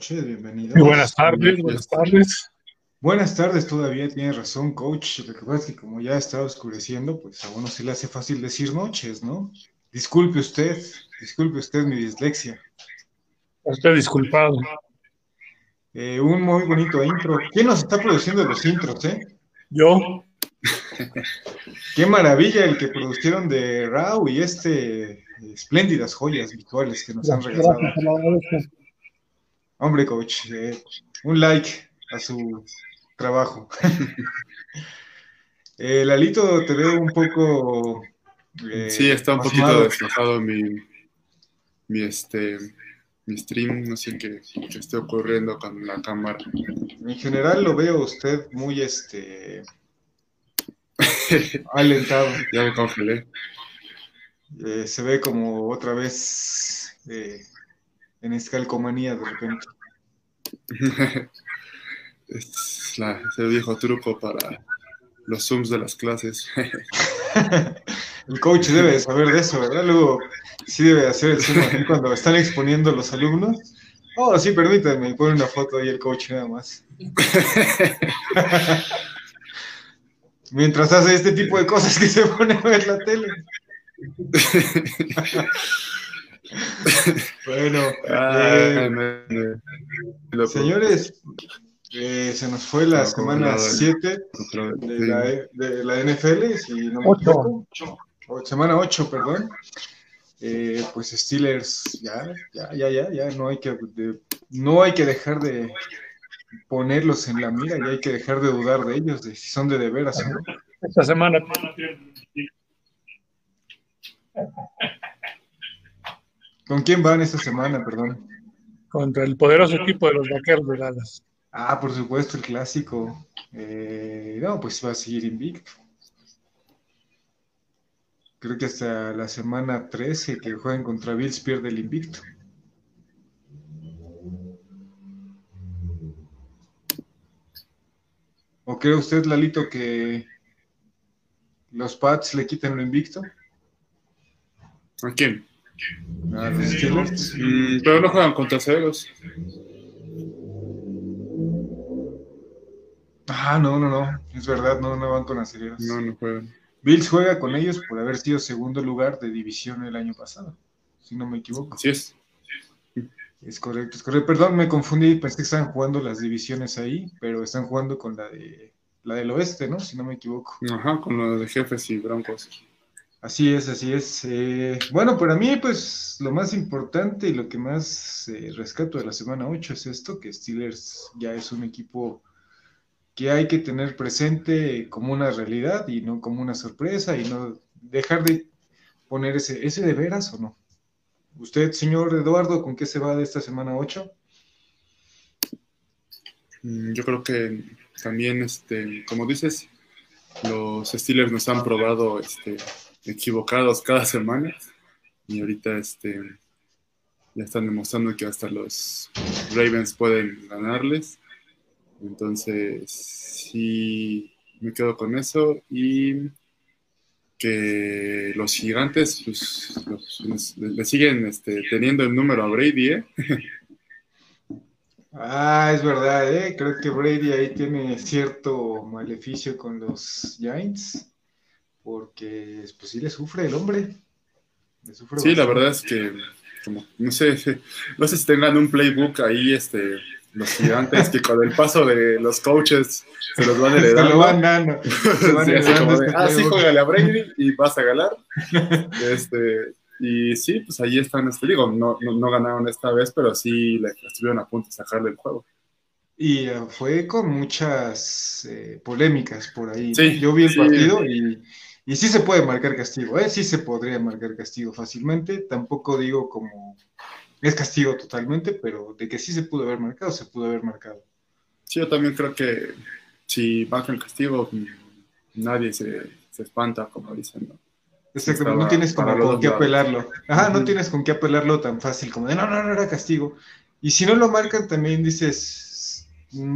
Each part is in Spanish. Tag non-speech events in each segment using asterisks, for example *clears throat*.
noches, bienvenidos. Muy buenas tardes, buenas tardes. Buenas tardes todavía, tienes razón, coach. Lo que pasa es que como ya está oscureciendo, pues a uno se le hace fácil decir noches, ¿no? Disculpe usted, disculpe usted mi dislexia. Estoy disculpado. Eh, un muy bonito intro. ¿Quién nos está produciendo los intros, eh? Yo. Qué maravilla el que produjeron de Rao y este espléndidas joyas visuales que nos han regalado. Hombre, coach, eh, un like a su trabajo. *laughs* eh, Lalito, te veo un poco. Eh, sí, está un poquito despejado mi, mi, este, mi stream. No sé qué, qué esté ocurriendo con la cámara. En general lo veo usted muy este *laughs* alentado. ya me congelé. Eh, se ve como otra vez eh, en escalcomanía de repente. *laughs* es, la, el viejo truco para los zooms de las clases. *laughs* el coach debe saber de eso, ¿verdad? Luego sí debe hacer el zoom cuando están exponiendo los alumnos. Oh, sí, permítanme, pone una foto ahí el coach nada más. *laughs* Mientras hace este tipo de cosas que se pone a ver la tele. Bueno, eh, señores, eh, se nos fue la semana 7 de la, de la NFL, si no me equivoco. Semana 8, perdón. Eh, pues Steelers, ya, ya, ya, ya, ya, no hay que, de, no hay que dejar de ponerlos en la mira y hay que dejar de dudar de ellos, de si son de de veras o no. Esta semana ¿Con quién van esta semana, perdón? Contra el poderoso equipo de los vaqueros de Dallas. Ah, por supuesto, el clásico. Eh, no, pues va a seguir invicto. Creo que hasta la semana 13 que juegan contra Bills pierde el invicto. ¿O cree usted, Lalito, que los Pats le quitan lo invicto? ¿A quién? ¿A los Steelers? Mm, pero no juegan contra ceros. Ah, no, no, no. Es verdad, no, no van con las cereras. No, no juegan. Bills juega con ellos por haber sido segundo lugar de división el año pasado, si no me equivoco. Así es. Es correcto, es correcto. Perdón, me confundí, pensé que estaban jugando las divisiones ahí, pero están jugando con la de la del oeste, ¿no? Si no me equivoco. Ajá, con lo de jefes y broncos. Así es, así es. Eh, bueno, para mí, pues lo más importante y lo que más eh, rescato de la semana 8 es esto, que Steelers ya es un equipo que hay que tener presente como una realidad y no como una sorpresa y no dejar de poner ese, ese de veras o no. Usted, señor Eduardo, ¿con qué se va de esta semana 8? Mm, yo creo que también, este, como dices, los Steelers nos han probado este, equivocados cada semana y ahorita este, ya están demostrando que hasta los Ravens pueden ganarles. Entonces, sí, me quedo con eso y que los gigantes pues, le siguen este, teniendo el número a Brady, ¿eh? *laughs* Ah, es verdad, ¿eh? creo que Brady ahí tiene cierto maleficio con los Giants, porque pues sí le sufre el hombre. Le sufre sí, bastante. la verdad es que, como, no sé, *laughs* no sé si tengan un playbook ahí, este, los gigantes, que con el paso de los coaches se los van *laughs* heredando. *laughs* Se lo van dando. Se van sí, heredando de, este ah, sí, juégale a Brady y vas a ganar. Este, y sí, pues ahí están, este, digo, no, no, no ganaron esta vez, pero sí le, estuvieron a punto de sacarle el juego. Y uh, fue con muchas eh, polémicas por ahí. Sí, Yo vi el sí. partido y, y sí se puede marcar castigo, ¿eh? sí se podría marcar castigo fácilmente. Tampoco digo como es castigo totalmente, pero de que sí se pudo haber marcado, se pudo haber marcado. Sí, yo también creo que si marcan castigo, nadie se, se espanta, como dicen, ¿no? Exacto, Estaba no tienes como con qué lados. apelarlo. Ajá, no tienes con qué apelarlo tan fácil como de no, no, no era castigo. Y si no lo marcan, también dices, "Mm,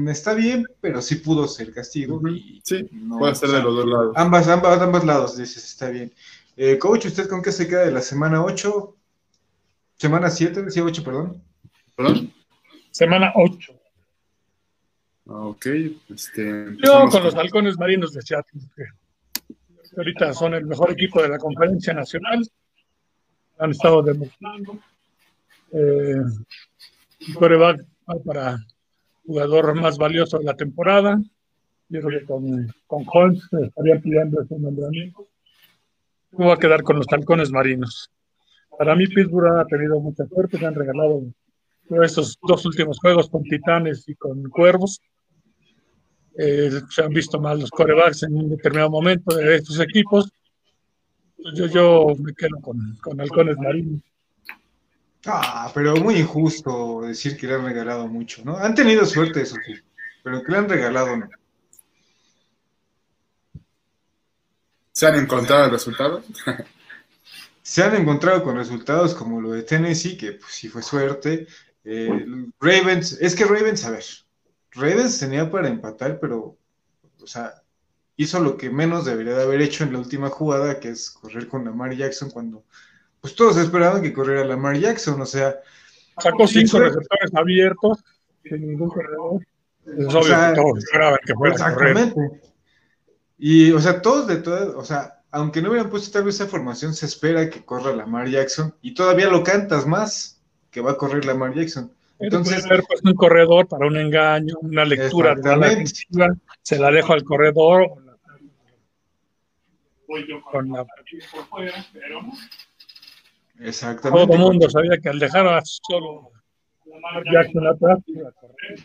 está bien, pero sí pudo ser castigo. Y Sí, no, puede ser o sea, de los dos lados. Ambas, ambas, ambos lados, dices, está bien. Eh, coach, ¿usted con qué se queda de la semana 8? Semana 7, decía 8, perdón. ¿Perdón? Semana 8. Ah, ok, este. Yo con los halcones marinos de Seattle, que ahorita son el mejor equipo de la conferencia nacional. Han estado demostrando. Eh, coreback para jugador más valioso de la temporada. Yo creo que con, con Holmes estaría pidiendo ese nombramiento. Voy a quedar con los halcones marinos. Para mí, Pittsburgh ha tenido mucha suerte. Se han regalado estos dos últimos juegos con Titanes y con Cuervos. Eh, se han visto mal los corebacks en un determinado momento de estos equipos. Yo, yo me quedo con, con halcones marinos. Ah, pero muy injusto decir que le han regalado mucho, ¿no? Han tenido suerte, eso sí, pero que le han regalado, ¿no? ¿Se han encontrado resultados? *laughs* Se han encontrado con resultados como lo de Tennessee, que pues sí fue suerte. Eh, Ravens, es que Ravens, a ver, Ravens tenía para empatar, pero, o sea, hizo lo que menos debería de haber hecho en la última jugada, que es correr con Lamar Jackson cuando, pues todos esperaban que corriera Lamar Jackson, o sea. Sacó cinco receptores abiertos, sin ningún corredor. Es obvio que todos esperaban que fuera exactamente. Y, o sea, todos de todas, o sea, aunque no hubieran puesto tal vez esa formación, se espera que corra Lamar Jackson y todavía lo cantas más que va a correr Lamar Jackson. Entonces, haber puesto un corredor para un engaño, una lectura de la se la dejo al corredor. Con la fuera, pero Exactamente. Todo el mundo sabía que al dejar a solo Lamar Jackson atrás iba a correr.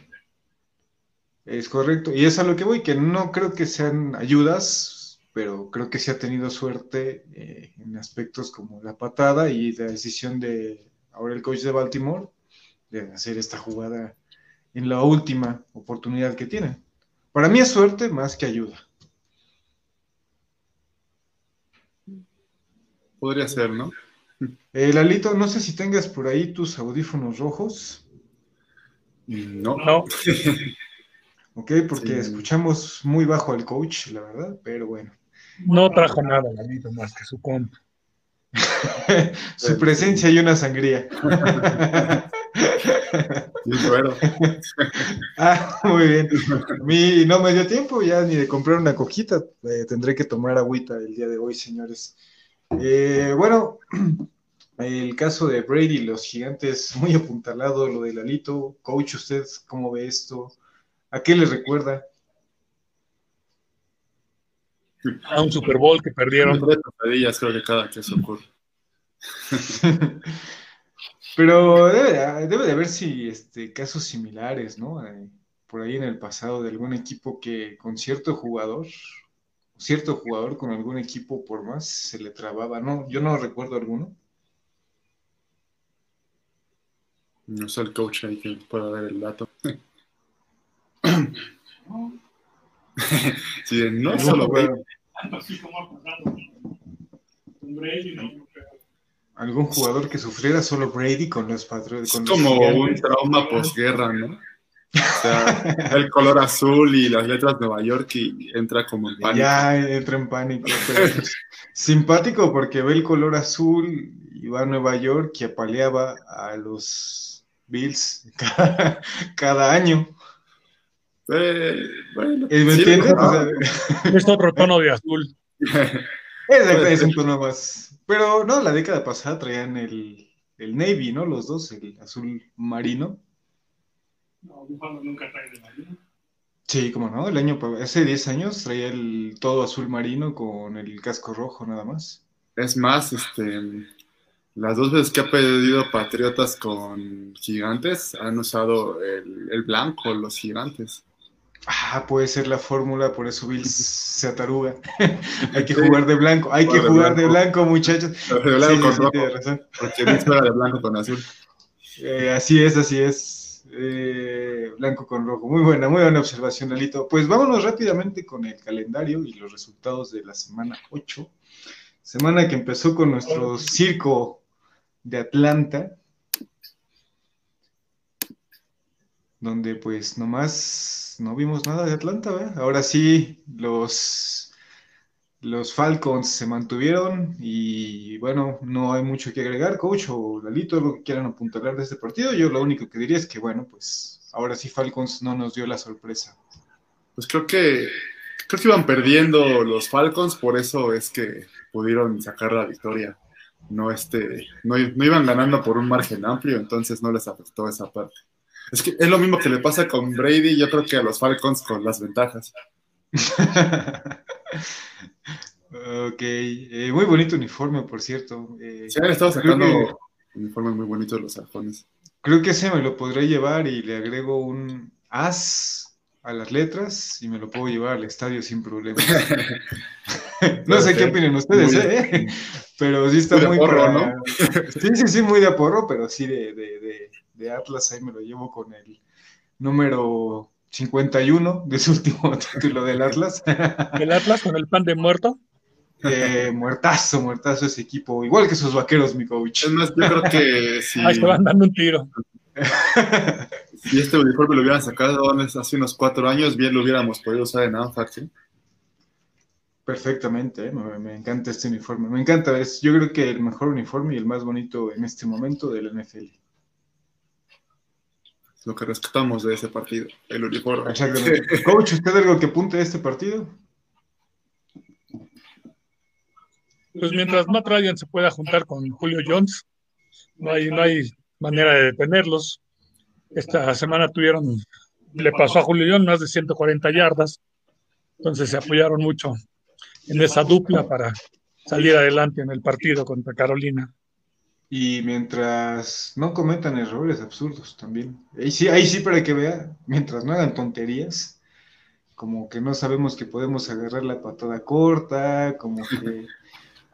Es correcto. Y es a lo que voy, que no creo que sean ayudas, pero creo que sí ha tenido suerte eh, en aspectos como la patada y la decisión de ahora el coach de Baltimore de hacer esta jugada en la última oportunidad que tiene. Para mí es suerte más que ayuda. Podría ser, ¿no? Eh, Lalito, no sé si tengas por ahí tus audífonos rojos. No. no. *laughs* ¿ok? Porque escuchamos muy bajo al coach, la verdad, pero bueno. No trajo nada, más que su comp. *laughs* su presencia y una sangría. *laughs* ah, muy bien. Mi, no me dio tiempo ya ni de comprar una cojita. Eh, tendré que tomar agüita el día de hoy, señores. Eh, bueno, *clears throat* el caso de Brady, los gigantes, *laughs* muy apuntalado, lo del Alito. Coach, ¿usted cómo ve esto? ¿A qué le recuerda? A un Super Bowl que perdieron. Tres pesadillas creo que cada que se ocurre. *laughs* Pero debe, de haber si este, casos similares, ¿no? Eh, por ahí en el pasado de algún equipo que con cierto jugador, cierto jugador con algún equipo por más se le trababa, ¿no? Yo no recuerdo alguno. No sé el coach ahí que pueda dar el dato. *laughs* sí, no solo Algún jugador que sufriera solo Brady con los patrones. Es como un trauma posguerra, ¿no? O sea, el color azul y las letras Nueva York y entra como en pánico. Ya entra en pánico. *laughs* simpático porque ve el color azul y va a Nueva York y apaleaba a los Bills cada año. Eh, bueno, ¿Me entiendes? *laughs* es otro tono de azul. *laughs* es, un tono más. Pero no, la década pasada traían el, el Navy, ¿no? Los dos, el azul marino. No, nunca trae de marino. Sí, como no, el año hace 10 años traía el todo azul marino con el casco rojo nada más. Es más, este las dos veces que ha pedido Patriotas con gigantes han usado el, el blanco, los gigantes. Ah, puede ser la fórmula, por eso Bill se ataruga. *laughs* hay que jugar de blanco, hay que jugar de blanco, muchachos. De blanco con rojo, razón. Porque de blanco con azul. Eh, así es, así es. Eh, blanco con rojo. Muy buena, muy buena observación, Alito. Pues vámonos rápidamente con el calendario y los resultados de la semana 8. Semana que empezó con nuestro circo de Atlanta. Donde pues nomás no vimos nada de Atlanta, ¿verdad? Ahora sí, los los Falcons se mantuvieron y bueno, no hay mucho que agregar, coach o Lalito, lo que quieran apuntalar de este partido. Yo lo único que diría es que bueno, pues ahora sí Falcons no nos dio la sorpresa. Pues creo que creo que iban perdiendo los Falcons, por eso es que pudieron sacar la victoria. No, este, no, no iban ganando por un margen amplio, entonces no les afectó esa parte. Es que es lo mismo que le pasa con Brady, yo creo que a los Falcons con las ventajas. *laughs* ok, eh, muy bonito uniforme, por cierto. Eh, Se han estado sacando uniformes muy bonitos los halcones. Creo que ese me lo podré llevar y le agrego un as a las letras y me lo puedo llevar al estadio sin problema. *laughs* no sé qué opinan ustedes, ¿eh? pero sí está muy, porro, ¿no? sí, sí, sí, muy de porro, pero sí de, de, de Atlas ahí me lo llevo con el número 51 de su último *laughs* título del Atlas. ¿El Atlas con el pan de muerto? Eh, muertazo, muertazo ese equipo, igual que sus vaqueros, mi coach. Es más, yo creo que *laughs* si, Ahí se van dando un tiro. Si este uniforme lo hubieran sacado hace unos cuatro años, bien lo hubiéramos podido usar en ANFAC, ¿sí? Perfectamente, ¿eh? me, encanta este uniforme. Me encanta, es yo creo que el mejor uniforme y el más bonito en este momento del NFL lo que rescatamos de ese partido, el uniforme. Exactamente. Coach, ¿usted algo que apunte de este partido? Pues mientras Matt Ryan se pueda juntar con Julio Jones, no hay, no hay manera de detenerlos. Esta semana tuvieron, le pasó a Julio Jones más de 140 yardas, entonces se apoyaron mucho en esa dupla para salir adelante en el partido contra Carolina. Y mientras no cometan errores absurdos también. Ahí sí, ahí sí para que vea, mientras no hagan tonterías, como que no sabemos que podemos agarrar la patada corta, como que *laughs*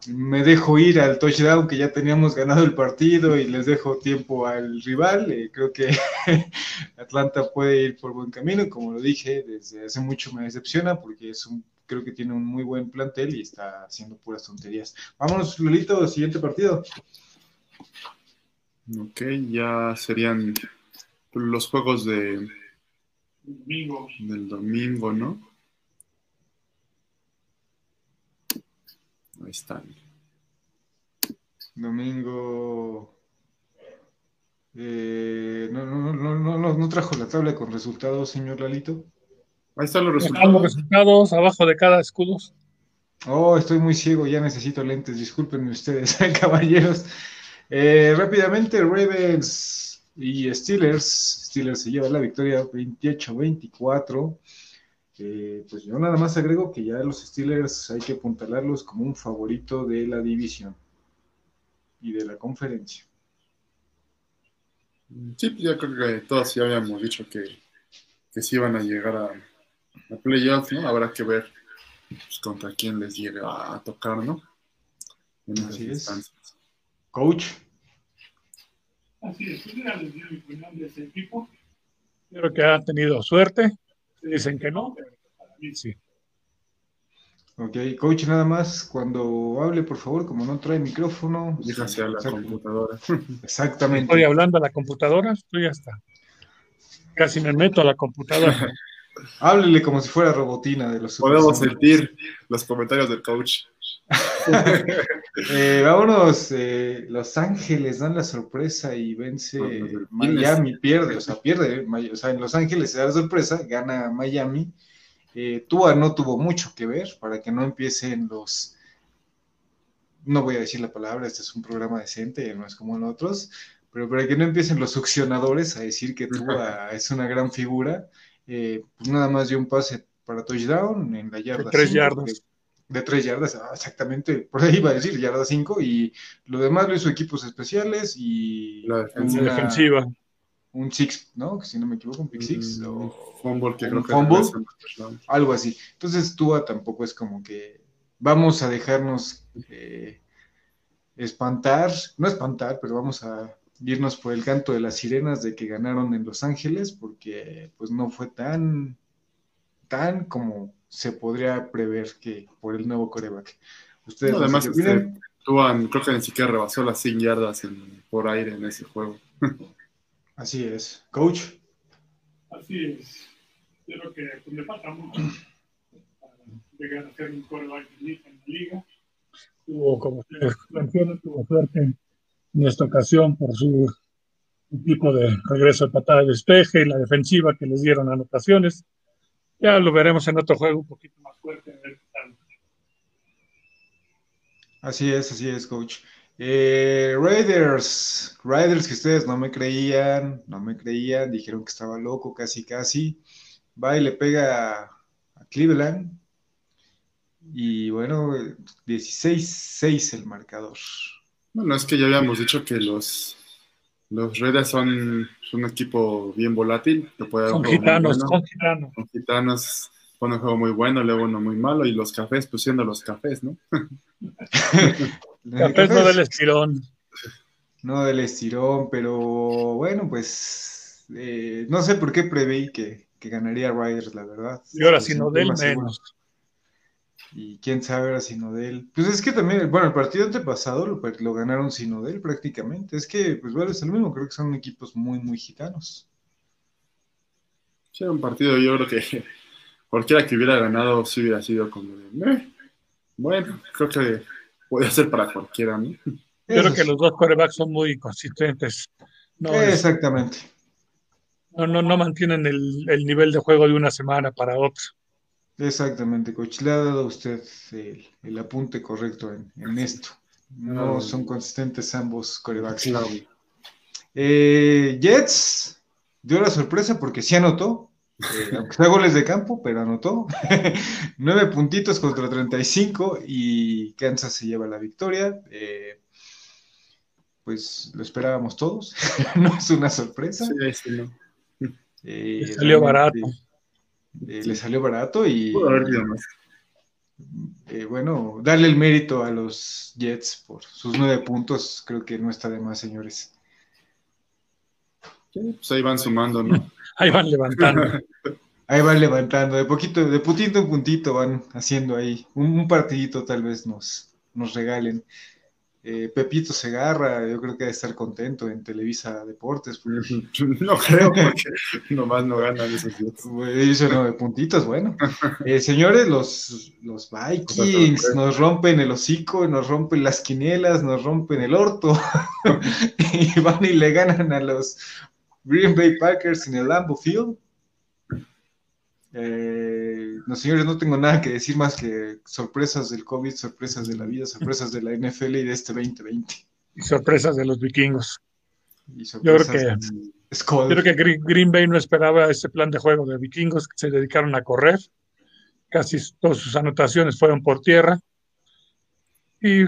me dejo ir al touchdown que ya teníamos ganado el partido y les dejo tiempo al rival. Eh, creo que *laughs* Atlanta puede ir por buen camino, como lo dije, desde hace mucho me decepciona porque es un, creo que tiene un muy buen plantel y está haciendo puras tonterías. Vámonos, Lulito, siguiente partido. Ok, ya serían los juegos de domingo. del domingo, ¿no? Ahí están. Domingo. Eh, no, no, no, no, no, trajo la tabla con resultados, señor Lalito. Ahí están los resultados. Los resultados abajo de cada escudo. Oh, estoy muy ciego, ya necesito lentes. Discúlpenme ustedes, *laughs* caballeros. Eh, rápidamente, Ravens y Steelers. Steelers se lleva la victoria 28-24. Eh, pues yo nada más agrego que ya los Steelers hay que apuntalarlos como un favorito de la división y de la conferencia. Sí, pues ya creo que todos ya habíamos dicho que, que sí iban a llegar a, a playoffs, ¿no? Habrá que ver pues, contra quién les llega a tocar, ¿no? En Así es. Coach. Así es, yo les dio mi opinión de ese equipo. Creo que han tenido suerte. Dicen que no, sí. Ok, coach, nada más, cuando hable, por favor, como no trae micrófono. Dígase a la computadora. *laughs* Exactamente. Estoy hablando a la computadora, estoy hasta. Casi me meto a la computadora. *laughs* Háblele como si fuera robotina de los Podemos sentir los comentarios del coach. *laughs* eh, vámonos, eh, Los Ángeles dan la sorpresa y vence Miami, pierde, o sea, pierde, o sea, en Los Ángeles se da la sorpresa, gana Miami. Eh, Tua no tuvo mucho que ver para que no empiecen los, no voy a decir la palabra, este es un programa decente, no es como en otros, pero para que no empiecen los succionadores a decir que Tua *laughs* es una gran figura, eh, pues nada más dio un pase para touchdown en la yarda. Tres yardas de tres yardas, ah, exactamente, por ahí iba a decir, yarda cinco, y lo demás lo hizo equipos especiales y la defensiva. Un six, ¿no? Si no me equivoco, un pick six. Mm, o fumble, que creo que fumble, algo así. Entonces, Tua tampoco es como que vamos a dejarnos eh, espantar, no espantar, pero vamos a irnos por el canto de las sirenas de que ganaron en Los Ángeles, porque pues no fue tan, tan como se podría prever que por el nuevo coreback. Ustedes además, este, creo que ni siquiera rebasó las 100 yardas por aire en ese juego. *laughs* Así es. Coach. Así es. Yo creo que pues, le falta mucho llegar a ser un coreback en la liga. Tuvo, como ustedes mencionan, tuvo suerte en esta ocasión por su tipo de regreso de patada de despeje y la defensiva que les dieron anotaciones. Ya lo veremos en otro juego un poquito más fuerte. Así es, así es, coach. Eh, Raiders, Raiders que ustedes no me creían, no me creían, dijeron que estaba loco, casi, casi. Va y le pega a Cleveland. Y bueno, 16-6 el marcador. Bueno, es que ya habíamos dicho que los, los Raiders son, un equipo bien volátil. Que puede son gitanos, son gitanos. Son gitanos, pone un juego muy bueno, luego uno muy malo, y los cafés, pues siendo los cafés, ¿no? *laughs* cafés no del estirón. No del estirón, pero bueno, pues eh, no sé por qué preveí que, que ganaría Riders, la verdad. Y ahora, si no del menos. Y quién sabe ahora él. Pues es que también, bueno, el partido antepasado lo, lo ganaron él prácticamente. Es que, pues bueno, es el mismo, creo que son equipos muy, muy gitanos. Sí, un partido yo creo que *laughs* cualquiera que hubiera ganado sí hubiera sido como de, bueno, creo que puede ser para cualquiera, ¿no? creo que los dos corebacks son muy consistentes. Exactamente. no, no, no mantienen el, el nivel de juego de una semana para otra. Exactamente, coach. Le ha dado a usted el, apunte correcto en, esto. No son consistentes ambos corebacks. Eh, Jets dio la sorpresa porque sí anotó, eh, *laughs* aunque sea goles de campo, pero anotó. *laughs* Nueve puntitos contra 35 y Kansas se lleva la victoria. Eh, pues lo esperábamos todos. *laughs* no es una sorpresa. Sí, sí, no. salió barato. Eh, le salió barato y eh, bueno, darle el mérito a los Jets por sus nueve puntos, creo que no está de más, señores. pues ahí van sumando, ¿no? *laughs* ahí van levantando. *laughs* ahí van levantando, de poquito, de puntito en puntito van haciendo ahí. Un, partidito tal vez nos, nos regalen. Eh, Pepito Segarra, yo creo que debe estar contento en Televisa Deportes. *laughs* No creo, porque nomás no ganan esos días. No, de puntitos, bueno. *laughs* Eh, señores, los, los Vikings nos rompen el hocico, nos rompen las quinielas, nos rompen el orto. *laughs* y van y le ganan a los Green Bay Packers en el Lambeau Field. Eh, no, señores, no tengo nada que decir más que sorpresas del COVID, sorpresas de la vida, sorpresas de la NFL y de este 2020. Y sorpresas de los vikingos. yo creo que, creo que Green Bay no esperaba ese plan de juego de vikingos que se dedicaron a correr. Casi todas sus anotaciones fueron por tierra. Y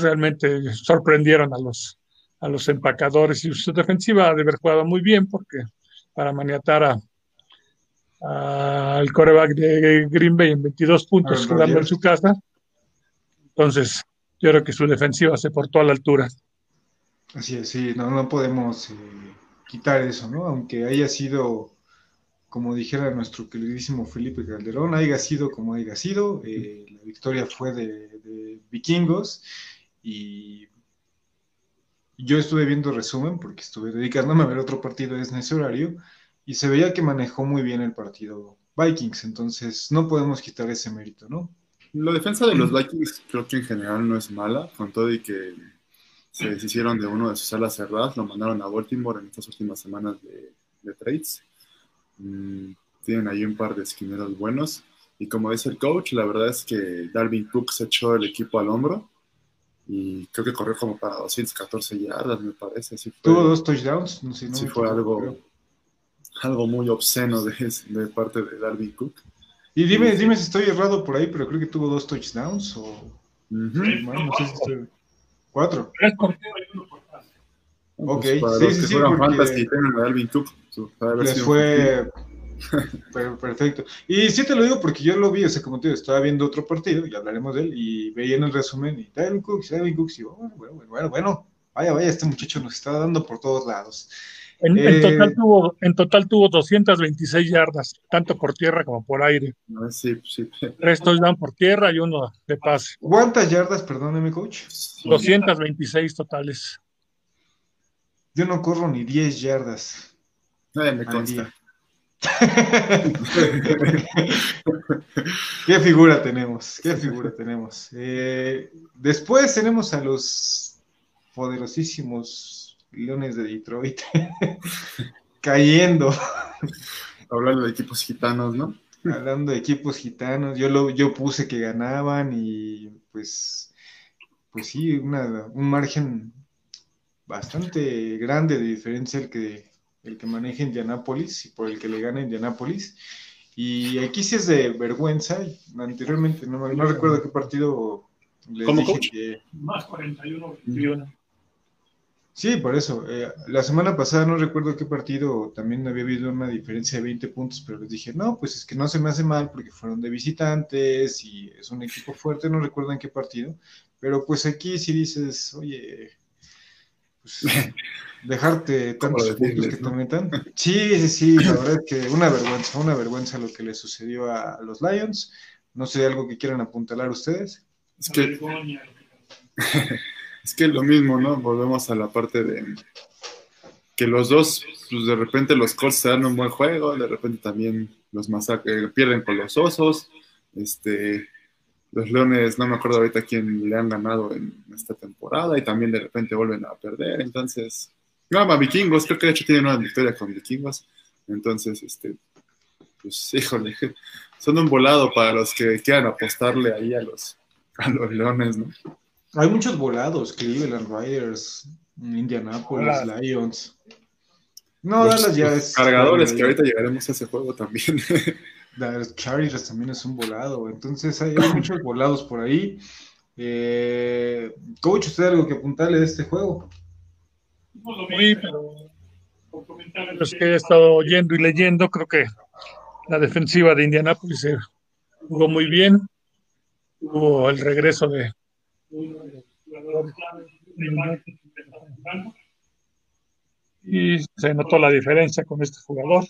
realmente sorprendieron a los, a los empacadores. Y su defensiva de haber jugado muy bien porque para maniatar a, al coreback de Green Bay en 22 puntos jugando en su casa. Entonces, yo creo que su defensiva se portó a la altura. Así es, sí, no, no podemos eh, quitar eso, ¿no? Aunque haya sido, como dijera nuestro queridísimo Felipe Calderón, haya sido como haya sido, eh, la victoria fue de, de, vikingos y yo estuve viendo resumen porque estuve dedicándome a ver otro partido en ese horario y se veía que manejó muy bien el partido Vikings, entonces no podemos quitar ese mérito, ¿no? La defensa de los *clears throat* Vikings creo que en general no es mala, con todo y que se deshicieron de uno de sus alas cerradas, lo mandaron a Baltimore en estas últimas semanas de, trades. Mm, tienen ahí un par de esquineros buenos. Y como dice el coach, la verdad es que Dalvin Cook se echó el equipo al hombro y creo que corrió como para 214 yardas, me parece. Tuvo dos touchdowns, no sé, no sí fue algo, algo muy obsceno de, de parte de Darby Cook. Y dime, dime si estoy errado por ahí, pero creo que tuvo dos touchdowns o. Cuatro. Pase. Ok, pues sí, sí, sí. Porque... Darby Cook, les fue *laughs* perfecto. Y sí te lo digo porque yo lo vi, o sea, como te digo, estaba viendo otro partido y hablaremos de él y veía en el resumen y Darby Cook, Darby Cook, y bueno, bueno, bueno, bueno, vaya, vaya, este muchacho nos está dando por todos lados. En, total eh, tuvo, en total tuvo 226 yardas, tanto por tierra como por aire. Sí, sí. Tres touchdowns por tierra y uno de pase. ¿Cuántas yardas, perdóneme, coach? 226 totales. Yo no corro ni 10 yardas. me consta. *laughs* ¿Qué figura tenemos? ¿Qué figura tenemos? Eh, después tenemos a los poderosísimos Leones de Detroit *laughs* cayendo. Hablando de equipos gitanos, ¿no? Hablando de equipos gitanos, yo lo, yo puse que ganaban y pues, pues sí, un margen bastante grande de diferencia el que, el que maneja Indianápolis y por el que le gana Indianápolis. Y aquí sí es de vergüenza. Anteriormente no, no recuerdo qué partido le dije Más 41, 21. Sí, por eso. Eh, la semana pasada no recuerdo qué partido también había habido una diferencia de 20 puntos, pero les dije, no, pues es que no se me hace mal porque fueron de visitantes y es un equipo fuerte, no recuerdo en qué partido, pero pues aquí sí dices, oye, pues, *laughs* dejarte tantos puntos que te metan. Sí, sí, sí, la verdad es que una vergüenza, una vergüenza lo que le sucedió a, los Lions. No sé, algo que quieran apuntalar ustedes. Es que, *laughs* es que lo mismo, ¿no? Volvemos a la parte de que los dos, pues de repente los Colts se dan un buen juego, de repente también los masacres pierden con los osos, este, los Leones, no me acuerdo ahorita quién le han ganado en esta temporada y también de repente vuelven a perder. Entonces, no, a Vikingos, creo que de hecho tienen una victoria con Vikingos. Entonces, este, pues híjole, son un volado para los que quieran apostarle ahí a los, a los Leones, ¿no? Hay muchos volados, Cleveland Riders, Indianapolis, Lions. No, Dallas ya es. Cargadores, que ahorita llegaremos a ese juego también. *laughs* Los Chargers también es un volado. Entonces hay, muchos volados por ahí. Eh, coach, ¿usted algo que apuntarle de este juego? Sí, pero comentarios que he estado oyendo y leyendo, creo que la defensiva de Indianapolis jugó muy bien. Hubo el regreso de y se notó la diferencia con este jugador.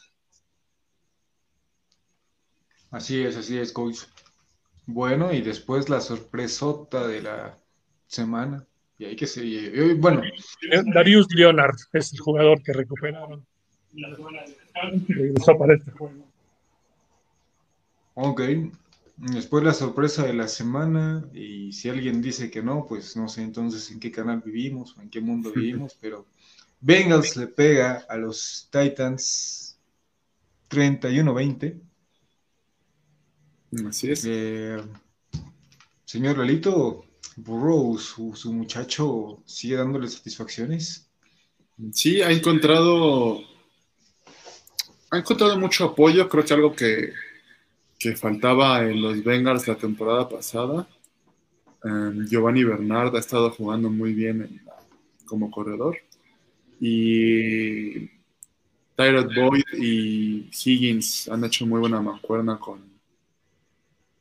Así es, así es, coach. Bueno, y después la sorpresota de la semana. Y hay que seguir. Bueno. Darius Leonard es el jugador que recuperaron. Y regresó para este juego. Ok. Después la sorpresa de la semana. Y si alguien dice que no, pues no sé entonces en qué canal vivimos o en qué mundo *laughs* vivimos. pero Bengals le pega a los Titans 31-20. Así es. Eh, señor Lalito, Burrow, su, muchacho, sigue dándole satisfacciones. Sí, ha encontrado. Ha encontrado mucho apoyo. Creo que algo que, faltaba en los Bengals la temporada pasada. Em, Giovanni Bernard ha estado jugando muy bien como corredor. Y Tyrod Boyd y Higgins han hecho muy buena mancuerna con,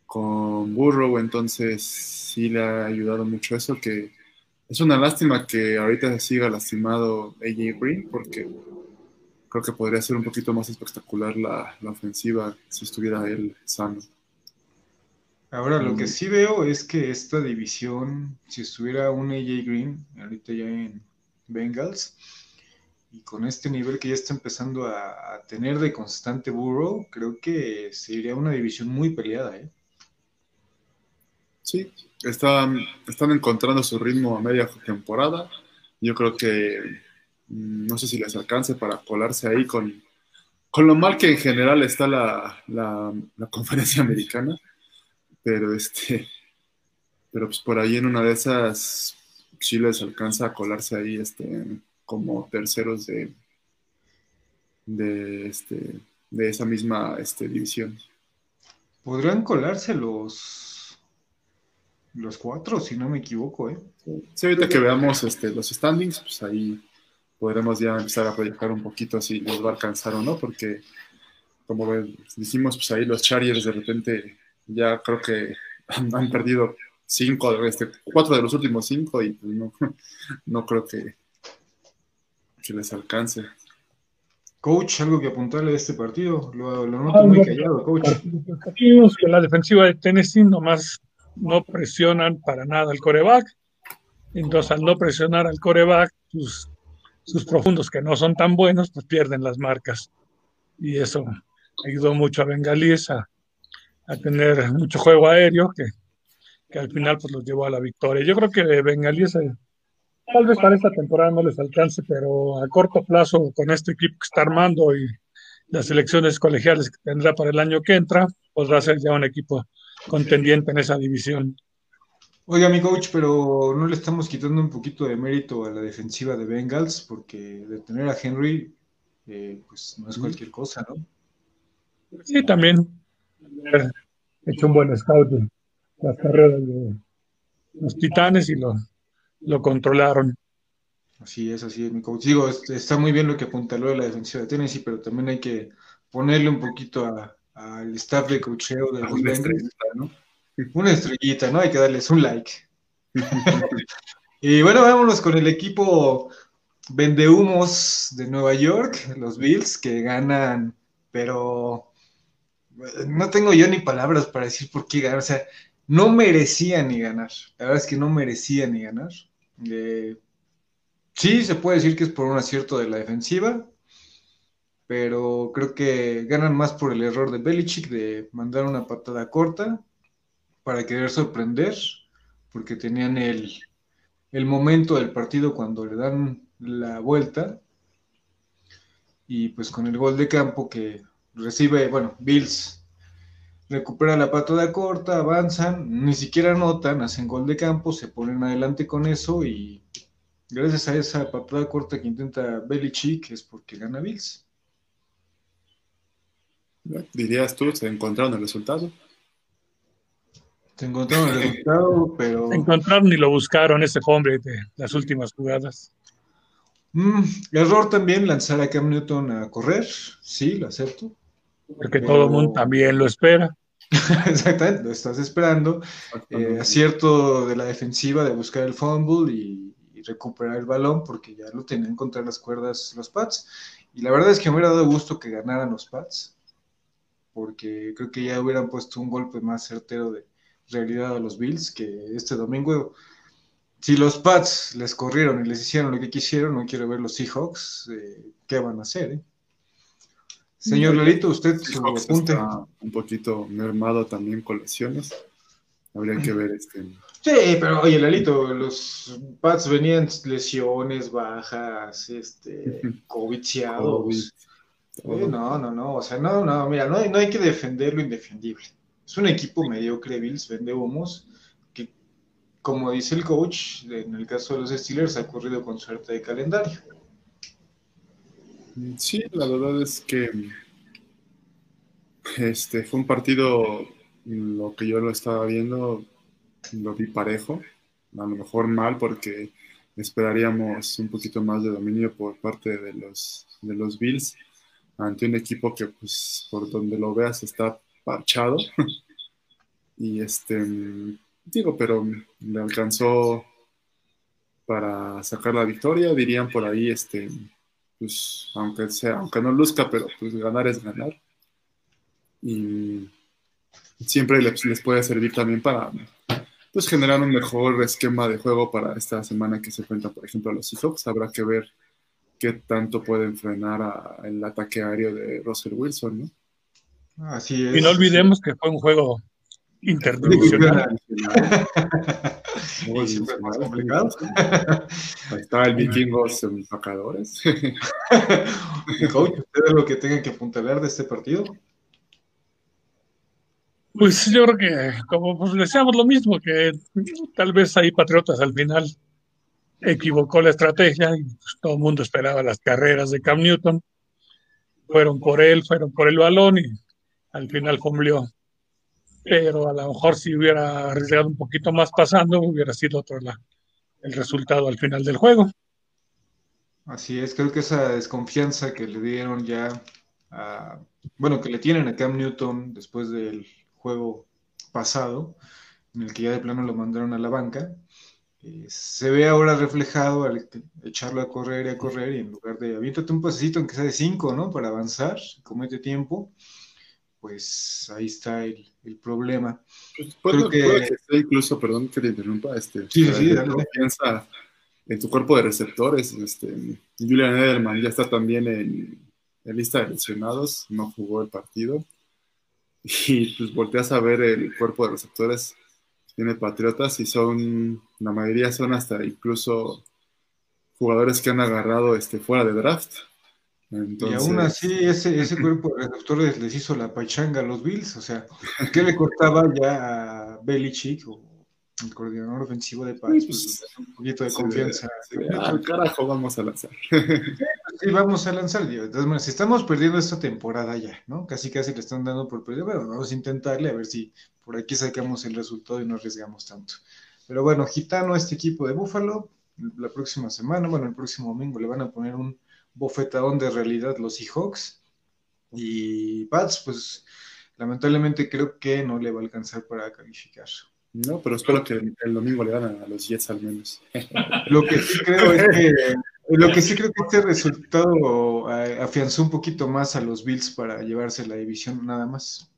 con Burrow, entonces sí le ha ayudado mucho eso, que es una lástima que ahorita se siga lastimado AJ Green, porque creo que podría ser un poquito más espectacular la, ofensiva si estuviera él sano. Ahora, lo que mm. sí veo es que esta división, si estuviera un AJ Green, ahorita ya en Bengals, y con este nivel que ya está empezando a, a tener de constante Burrow, creo que sería una división muy peleada, ¿eh? Sí, están, están encontrando su ritmo a media temporada. Yo creo que no sé si les alcance para colarse ahí con, con lo mal que en general está la, la, conferencia americana, pero este, pero pues por ahí en una de esas sí les alcanza a colarse ahí este, como terceros de, de, este, de esa misma este, división. ¿Podrían colarse los los cuatro, si no me equivoco, ¿eh? Sí, ahorita que veamos este, los standings, pues ahí podremos ya empezar a proyectar un poquito si nos va a alcanzar o no, porque como dijimos, pues ahí los Chargers de repente ya creo que han, perdido cinco, este, cuatro de los últimos cinco y pues no, *laughs* no creo que, que les alcance. Coach, algo que apuntarle de este partido, lo, lo noto muy callado, coach. Que la defensiva de Tennessee nomás no presionan para nada al coreback. Entonces, al no presionar al coreback, sus, sus profundos que no son tan buenos, pues pierden las marcas. Y eso ayudó mucho a Bengalíes a, tener mucho juego aéreo que, que, al final pues los llevó a la victoria. Yo creo que Bengalíes eh, tal vez para esta temporada no les alcance, pero a corto plazo con este equipo que está armando y las elecciones colegiales que tendrá para el año que entra, a ser ya un equipo contendiente en esa división. Oiga, mi coach, pero no le estamos quitando un poquito de mérito a la defensiva de Bengals, porque detener a Henry, eh, pues no es cualquier cosa, ¿no? Sí, también. Hecho un buen scout las carreras de los titanes y lo, lo controlaron. Así es, así es, mi coach. Digo, está muy bien lo que apuntaló de la defensiva de Tennessee, pero también hay que ponerle un poquito al staff de cocheo de los Bengals, ¿no? Una estrellita, ¿no? Hay que darles un like. *laughs* y bueno, vámonos con el equipo vendehumos de Nueva York, los Bills, que ganan, pero eh, no tengo yo ni palabras para decir por qué ganar. O sea, no merecían ni ganar. La verdad es que no merecían ni ganar. Eh, sí, se puede decir que es por un acierto de la defensiva, pero creo que ganan más por el error de Belichick de mandar una patada corta para querer sorprender, porque tenían el, momento del partido cuando le dan la vuelta. Y pues con el gol de campo que recibe, bueno, Bills recupera la patada corta, avanzan, ni siquiera anotan, hacen gol de campo, se ponen adelante con eso y gracias a esa patada corta que intenta Belichick es porque gana Bills. Dirías tú, se encontraron el resultado. Se encontraron el resultado, pero. Se encontraron y lo buscaron ese hombre de las últimas jugadas. Mm, error también lanzar a Cam Newton a correr, sí, lo acepto. Porque todo el mundo también lo espera. *laughs* Exactamente, lo estás esperando. Eh, acierto de la defensiva de buscar el fumble y, recuperar el balón porque ya lo tenían contra las cuerdas los Pats. Y la verdad es que me hubiera dado gusto que ganaran los Pats porque creo que ya hubieran puesto un golpe más certero de, realidad a los Bills, que este domingo, si los Pats les corrieron y les hicieron lo que quisieron, no quiero ver los Seahawks, eh, ¿qué van a hacer? Eh? Señor Lalito, usted su apunte. un poquito mermado también con lesiones. Habría que ver este. Sí, pero oye, Lalito, los Pats venían lesiones, bajas, este, *laughs* covidiados. Eh, no, no, no, o sea, no, no, mira, no hay, no hay que defender lo indefendible. Es un equipo mediocre, Bills, vende humos, que como dice el coach, en el caso de los Steelers ha ocurrido con suerte de calendario. Sí, la verdad es que este fue un partido, lo que yo lo estaba viendo, lo vi parejo, a lo mejor mal porque esperaríamos un poquito más de dominio por parte de los, de los Bills ante un equipo que pues por donde lo veas está parchado. y este, digo, pero le alcanzó para sacar la victoria, dirían por ahí, este, pues, aunque sea, aunque no luzca, pero pues ganar es ganar. Y siempre les, puede servir también para pues generar un mejor esquema de juego para esta semana que se enfrenta, por ejemplo, a los Seahawks. Habrá que ver qué tanto pueden frenar el ataque aéreo de Russell Wilson, ¿no? Así es. Y no olvidemos que fue un juego interdivisional. *laughs* más complicado. Ahí está el vikingos empacadores. *laughs* Coach, ¿usted lo que tengan que apuntalar de este partido? Pues yo creo que, como pues decíamos lo mismo, que tal vez ahí Patriotas al final equivocó la estrategia y pues, todo el mundo esperaba las carreras de Cam Newton. Fueron por él, fueron por el balón y al final cumplió. Pero a lo mejor si hubiera arriesgado un poquito más pasando, hubiera sido otro el resultado al final del juego. Así es, creo que esa desconfianza que le dieron ya, a, bueno, que le tienen a Cam Newton después del juego pasado, en el que ya de plano lo mandaron a la banca, eh, se ve ahora reflejado al echarlo a correr y a correr, y en lugar de aviéntate un pasecito, aunque sea de cinco, ¿no? Para avanzar, comete tiempo, pues ahí está el, problema. Pues Creo que... incluso, perdón que te interrumpa, este, sí, sí, confianza en tu cuerpo de receptores. Este, Julian Edelman ya está también en, lista de lesionados, no jugó el partido. Y pues volteas a ver el cuerpo de receptores tiene Patriotas y son, la mayoría son hasta incluso jugadores que han agarrado este, fuera de draft. Y aún así, ese, ese *clears throat* cuerpo de receptores les hizo la pachanga a los Bills. O sea, ¿qué le cortaba ya a Belichick o el coordinador ofensivo de Pats? Pues, un poquito de confianza. al carajo, vamos a lanzar. sí, vamos a lanzar. Entonces, si estamos perdiendo esta temporada ya, ¿no? Casi, casi le están dando por perder. Bueno, vamos a intentarle a ver si por aquí sacamos el resultado y no arriesgamos tanto. Pero bueno, Gitano, este equipo de Búfalo, la próxima semana, bueno, el próximo domingo le van a poner un bofetadón de realidad los Seahawks. Y Pats, pues lamentablemente creo que no le va a alcanzar para calificar. No, pero espero que el, domingo le ganen a los Jets al menos. *laughs* Lo que sí creo es que lo que sí creo que este resultado afianzó un poquito más a los Bills para llevarse la división nada más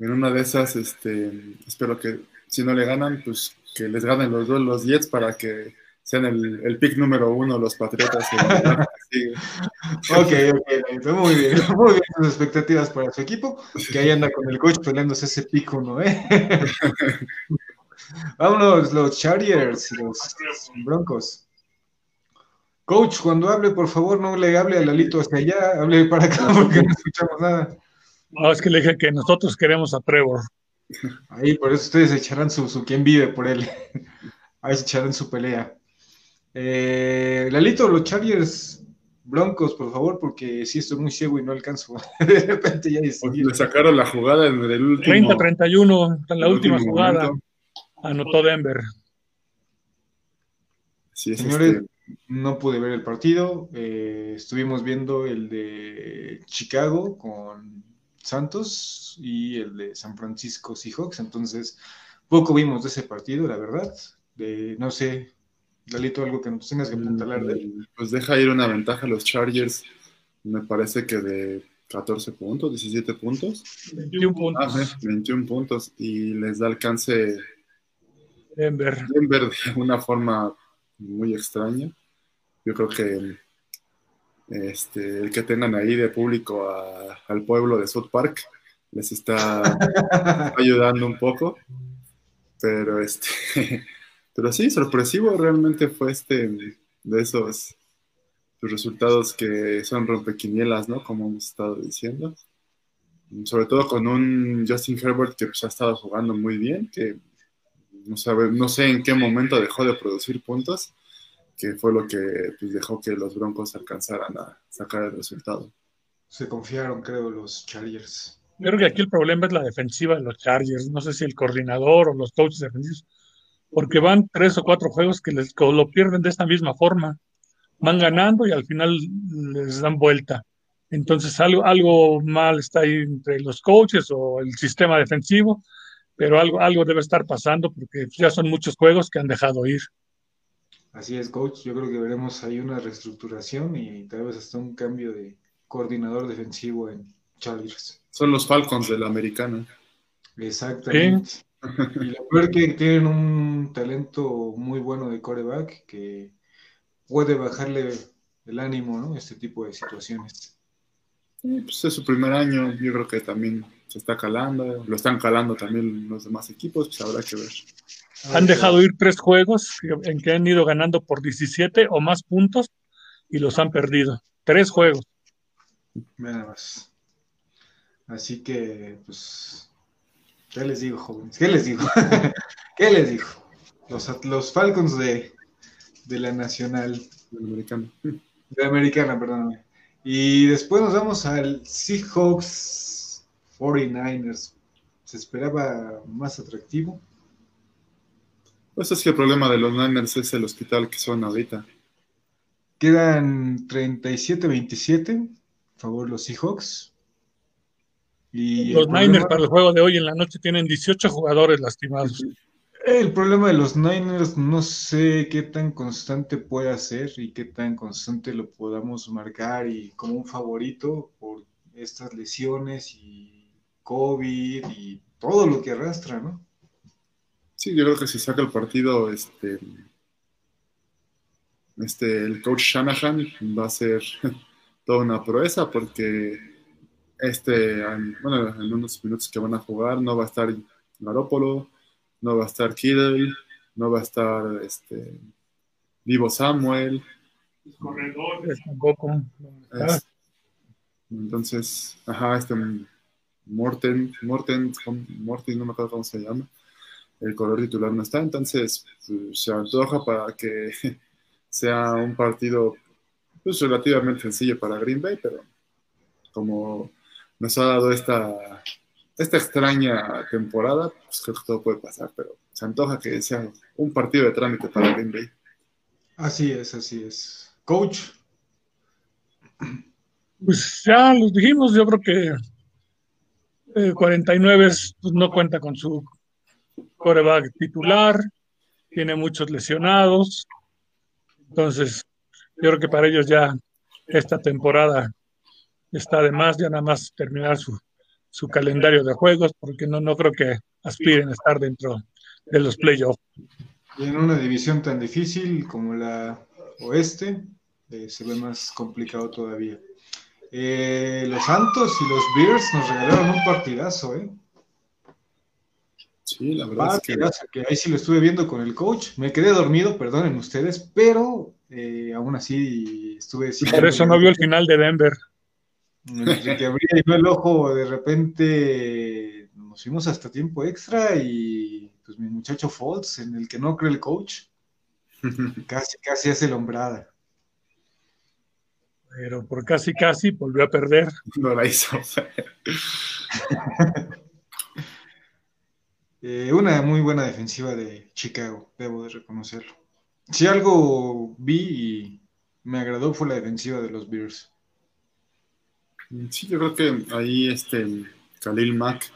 en una de esas, este, espero que si no le ganan, pues que les ganen los dos los Jets para que sean el, el pick número uno los Patriotas. *laughs* ok, ok, muy bien, *laughs* muy bien sus expectativas para su equipo, que ahí anda con el coach peleándose ese pick uno, ¿eh? *laughs* Vámonos, los Chargers y los Broncos. Coach, cuando hable, por favor, no le hable a Lalito hacia allá, hable para acá porque no escuchamos nada. No, es que le dije que nosotros queremos a Trevor. Ahí, por eso ustedes echarán su, su quien vive por él. Ahí se echarán su pelea. Eh, Lalito, los Chargers Broncos, por favor, porque si estoy muy ciego y no alcanzo. *laughs* De repente ya Le sacaron la jugada en el último. 30-31, en la última jugada. Anotó Denver. Sí, Señores, este no pude ver el partido. Eh, estuvimos viendo el de Chicago con Santos y el de San Francisco Seahawks. Entonces, poco vimos de ese partido, la verdad. De, no sé, Dalito, algo que nos tengas que apuntalar de él. Pues deja ir una ventaja a los Chargers, me parece que de 14 puntos, 17 puntos. 21 puntos. 21 puntos y les da alcance Denver. Denver de una forma muy extraña. Yo creo que este, el que tengan ahí de público al pueblo de South Park les está *laughs* ayudando un poco. Pero este, pero sí, sorpresivo realmente fue este de esos resultados que son rompequinielas, ¿no? Como hemos estado diciendo. Sobre todo con un Justin Herbert que pues, ha estado jugando muy bien, que no, sabe, no sé en qué momento dejó de producir puntos, que fue lo que pues, dejó que los Broncos alcanzaran a sacar el resultado. Se confiaron, creo, los Chargers. Yo creo que aquí el problema es la defensiva de los Chargers. No sé si el coordinador o los coaches defensivos, porque van tres o cuatro juegos que les, lo pierden de esta misma forma. Van ganando y al final les dan vuelta. Entonces algo, algo mal está ahí entre los coaches o el sistema defensivo, pero algo, algo debe estar pasando porque ya son muchos juegos que han dejado ir. Así es, coach. Yo creo que veremos ahí una reestructuración y tal vez hasta un cambio de coordinador defensivo en Chargers. Son los Falcons de la americana. Exactamente. *laughs* Y lo peor que tienen un talento muy bueno de coreback que puede bajarle el ánimo, ¿no? Este tipo de situaciones. pues es su primer año, yo creo que también se está calando, lo están calando también los demás equipos, pues habrá que ver. Han dejado ir tres juegos en que han ido ganando por 17 o más puntos y los han perdido. Tres juegos. Nada más. Así que, pues, ¿qué les digo, jóvenes? ¿Qué les digo? *laughs* ¿Qué les digo? Los, los Falcons de, de la Nacional. De la Americana. De la Americana, perdón. Y después nos vamos al Seahawks 49ers. Se esperaba más atractivo. Pues es que el problema de los Niners es el hospital que son ahorita. Quedan 37-27, favor los Seahawks. Y los Niners para el juego de hoy en la noche tienen 18 jugadores lastimados. El problema de los Niners no sé qué tan constante puede ser y qué tan constante lo podamos marcar y como un favorito por estas lesiones y COVID y todo lo que arrastra, ¿no? Sí, yo creo que si saca el partido, este, este, el coach Shanahan va a ser *laughs* toda una proeza porque este, bueno, en unos minutos que van a jugar no va a estar Garópolo, no va a estar Kittle, no va a estar este, Vivo Samuel. tampoco. entonces, ajá, este Morten, Morten, Morten, no me acuerdo cómo se llama, el color titular no está, entonces pues, se antoja para que *laughs* sea un partido pues, relativamente sencillo para Green Bay, pero como nos ha dado esta, esta extraña temporada, pues creo que todo puede pasar, pero se antoja que sea un partido de trámite para Green Bay. Así es, así es. Coach. Pues ya los dijimos, yo creo que 49 eh, pues, no cuenta con su coreback titular, tiene muchos lesionados, entonces yo creo que para ellos ya esta temporada está de más, ya nada más terminar su, su calendario de juegos, porque no, no creo que aspiren a estar dentro de los playoffs. Y en una división tan difícil como la oeste, eh, se ve más complicado todavía. Eh, los Santos y los Bears nos regalaron un partidazo, ¿eh? Sí, la verdad es que... ahí sí lo estuve viendo con el coach. Me quedé dormido, perdonen ustedes, pero eh, aún así estuve... Por eso no vio el final de Denver. Que abría el ojo, de repente nos fuimos hasta tiempo extra y pues mi muchacho Foltz, en el que no cree el coach, *laughs* casi, casi hace lombrada. Pero por casi, casi volvió a perder. No la hizo. *laughs* Eh, una muy buena defensiva de Chicago, debo de reconocerlo. Si algo vi y me agradó fue la defensiva de los Bears. Sí, yo creo que ahí este Khalil Mack,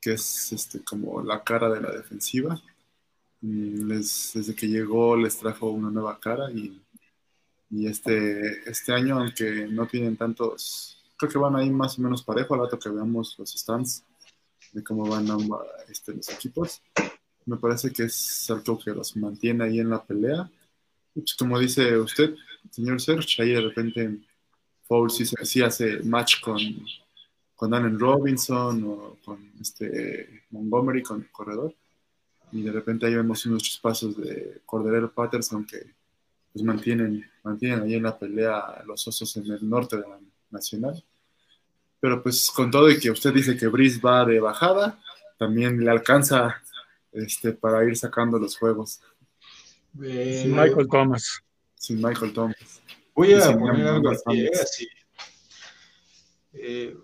que es este como la cara de la defensiva, mm, desde que llegó les trajo una nueva cara y, este, este año, aunque no tienen tantos, creo que van ahí más o menos parejo al rato que veamos los stands de cómo van este, los equipos. Me parece que es algo que los mantiene ahí en la pelea. Pues, como dice usted, señor Serge, ahí de repente Foul sí, hace match con, con Allen Robinson o con este Montgomery, con el corredor. Y de repente ahí vemos unos pasos de Corderero Patterson que pues mantienen, mantienen ahí en la pelea los osos en el norte de la nacional. Pero pues con todo y que usted dice que Brice va de bajada, también le alcanza este, para ir sacando los juegos. Sin Michael Thomas. Sin Michael Thomas. Voy a poner algo así. Eh,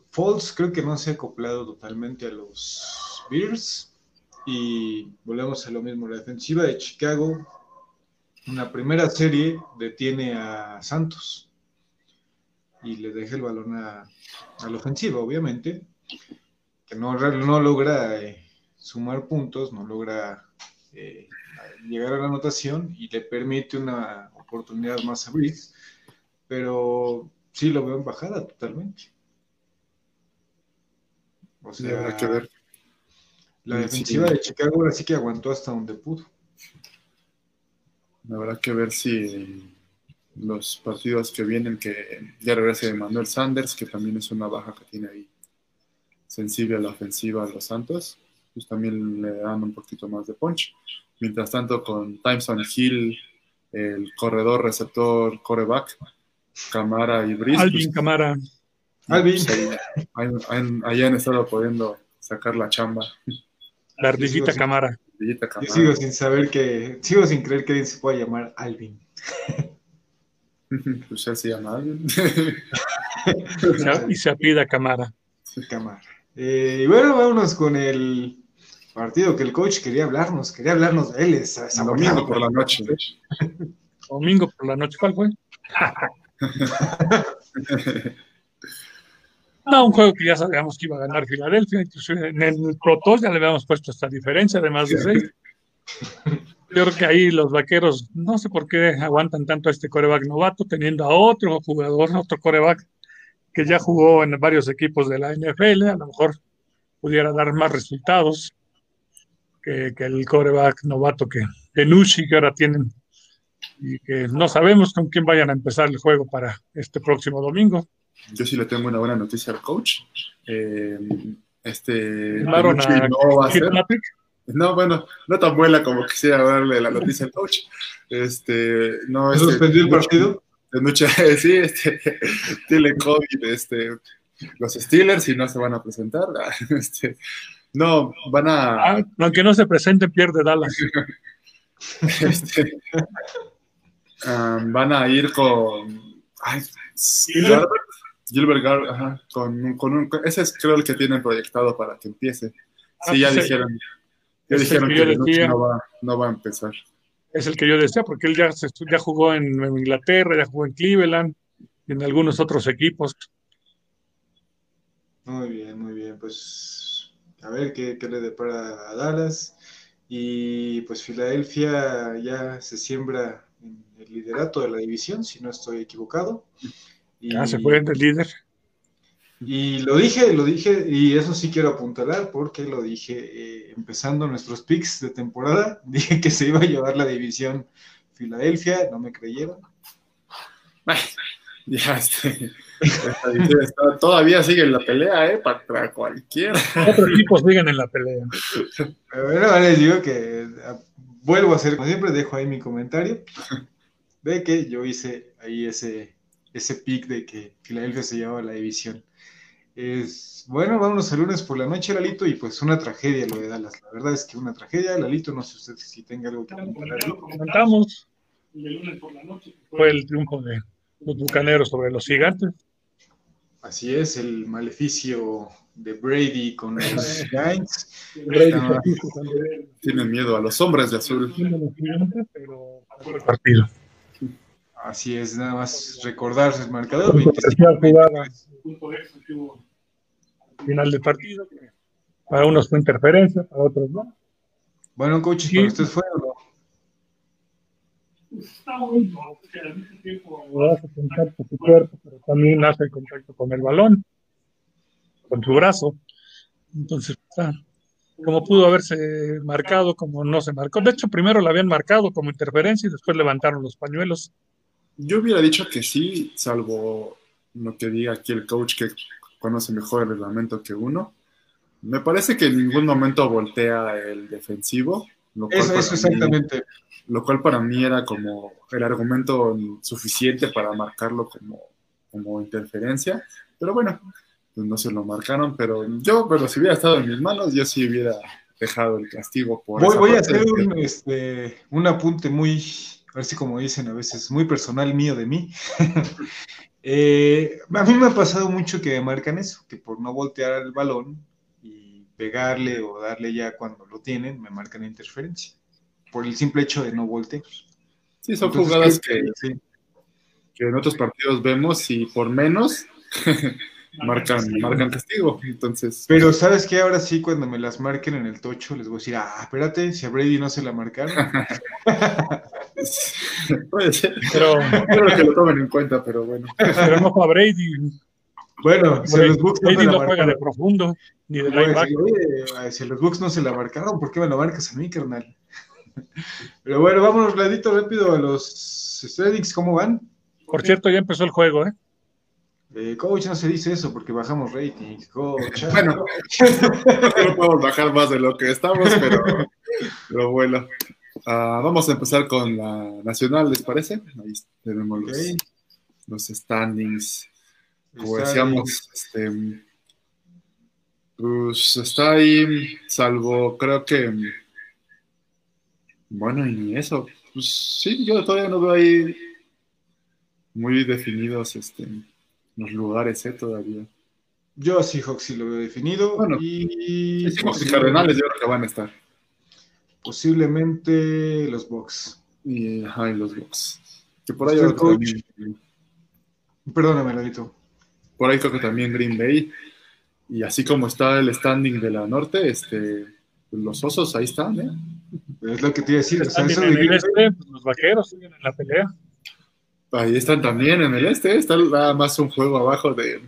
creo que no se ha acoplado totalmente a los Bears. Y volvemos a lo mismo. La defensiva de Chicago, una primera serie, detiene a Santos y le deja el balón a, la ofensiva, obviamente, que no, no logra eh, sumar puntos, no logra eh, llegar a la anotación y le permite una oportunidad más a Brice pero sí lo veo en bajada totalmente. O sea, habrá que ver. La defensiva de Chicago ahora sí que aguantó hasta donde pudo. Habrá que ver si los partidos que vienen, que ya regrese Manuel Sanders, que también es una baja que tiene ahí sensible a la ofensiva a los Santos, pues también le dan un poquito más de punch. Mientras tanto, con Timeson Hill, el corredor receptor coreback, Camara y Brice. Alvin pues, Camara. Alvin. Ahí han, estado pudiendo sacar la chamba. La ardillita Camara. Yo sigo sin saber que, sigo sin creer que alguien se pueda llamar Alvin. *laughs* pues él se llama Alvin. y se apida Camara. Camara. Eh, y bueno, vámonos con el partido que el coach quería hablarnos, quería hablarnos de él. domingo por la noche. Domingo por la noche, ¿cuál fue? *laughs* No, un juego que ya sabíamos que iba a ganar Filadelfia, inclusive en el Protos ya le habíamos puesto esta diferencia de más de seis. Yo creo que ahí los vaqueros, no sé por qué aguantan tanto a este coreback novato, teniendo a otro jugador, otro coreback que ya jugó en varios equipos de la NFL, a lo mejor pudiera dar más resultados que, el coreback novato que, que Nushi, que ahora tienen y que no sabemos con quién vayan a empezar el juego para este próximo domingo. yo sí le tengo una buena noticia al coach. Eh, este no va a ser. No, bueno, no tan buena como quisiera darle la noticia al coach. Este, no, este, suspendió el partido? De noche, *laughs* sí, este, *laughs* tiene COVID, este, los Steelers y no se van a presentar. *laughs* Este, no, van a. Ah, aunque no se presente, pierde Dallas. este, um, van a ir con. Ay, Gilbert Gar, ajá, con, con un, ese es creo el que tienen proyectado para que empiece. Ah, sí, ya pues, dijeron, ya dijeron que, no, va, no, va, a empezar. Es el que yo decía, porque él ya, ya jugó en, Inglaterra, ya jugó en Cleveland, y en algunos otros equipos. Muy bien, muy bien. Pues a ver qué, qué le depara a Dallas. Y pues Filadelfia ya se siembra en el liderato de la división, si no estoy equivocado. Y, ah, se fue el líder. Y lo dije, lo dije, y eso sí quiero apuntalar porque lo dije eh, empezando nuestros picks de temporada. *laughs* Dije que se iba a llevar la división Filadelfia, no me creyeron. *laughs* Ya, este, todavía sigue en la pelea, ¿eh? Para cualquiera. Otros equipos siguen en la pelea. Pero bueno, les digo que vuelvo a hacer, como siempre, dejo ahí mi comentario de que yo hice ahí ese, ese pick de que Filadelfia se llevaba la división. Es, bueno, vámonos el lunes por la noche, Lalito, y pues una tragedia lo de Dallas. La verdad es que una tragedia, Lalito, no sé usted si tenga algo que comentar. comentamos el lunes por la noche, fue el triunfo de los bucaneros sobre los gigantes. Así es, el maleficio de Brady con los Giants. Tienen miedo a los hombres de azul. Partido. Así es, nada más recordarse el marcador. final del partido. Para unos fue interferencia, para otros no. Bueno, coach, ¿para usted fue o no? Está bueno, porque al mismo tiempo hace contacto con su cuerpo, pero también hace contacto con el balón, con su brazo. Entonces, como pudo haberse marcado, como no se marcó. De hecho, primero la habían marcado como interferencia y después levantaron los pañuelos. Yo hubiera dicho que sí, salvo lo que diga aquí el coach que conoce mejor el reglamento que uno. Me parece que en ningún momento voltea el defensivo. eso, eso exactamente. lo cual para mí era como el argumento suficiente para marcarlo como, como interferencia. Pero bueno, pues no se lo marcaron. Pero yo, pero si hubiera estado en mis manos, yo sí hubiera dejado el castigo por Voy, voy a hacer un, este, un apunte muy a ver si como dicen a veces, muy personal mío de mí. *laughs* Eh, a mí me ha pasado mucho que me marcan eso, que por no voltear el balón y pegarle o darle ya cuando lo tienen, me marcan interferencia, por el simple hecho de no voltear. Sí, son jugadas que, que en otros partidos vemos y por menos *laughs* marcan, marcan castigo. Entonces. Pero sabes que ahora sí, cuando me las marquen en el tocho, les voy a decir, ah, espérate, si a Brady no se la marcaron. *laughs* Puede ser. Pero creo que lo tomen en cuenta, pero bueno. Pero no para Brady. Bueno, si los Bucks no Brady no juega de profundo, ni de linebacker. Si, los Bucks no se la marcaron, ¿por qué me lo marcas a mí, carnal? Pero bueno, vámonos, ladito, rápido a los Stradings, ¿cómo van? Por cierto, ya empezó el juego, ¿eh? Eh, coach, no se dice eso porque bajamos ratings. *laughs* Coach. bueno, *laughs* no podemos bajar más de lo que estamos, pero, bueno. Ah, vamos a empezar con la nacional, ¿les parece? Ahí tenemos los, standings. Como decíamos, este, pues está ahí, salvo creo que. Bueno, y eso. Pues sí, yo todavía no veo ahí muy definidos este, los lugares, ¿eh? Todavía. Yo sí, Seahawks lo veo definido. Bueno, y, y Cardenales yo creo que van a estar. Posiblemente los Bucks. Y, ajá, y los Bucks. Que por ahí también, Perdóname, Ladito. Por ahí creo que también Green Bay. Y así como está el standing de la norte, este, los osos ahí están, ¿eh? Es lo que te iba a decir. O sea, en el este, los vaqueros siguen en la pelea. Ahí están también en el este, está nada más un juego abajo de.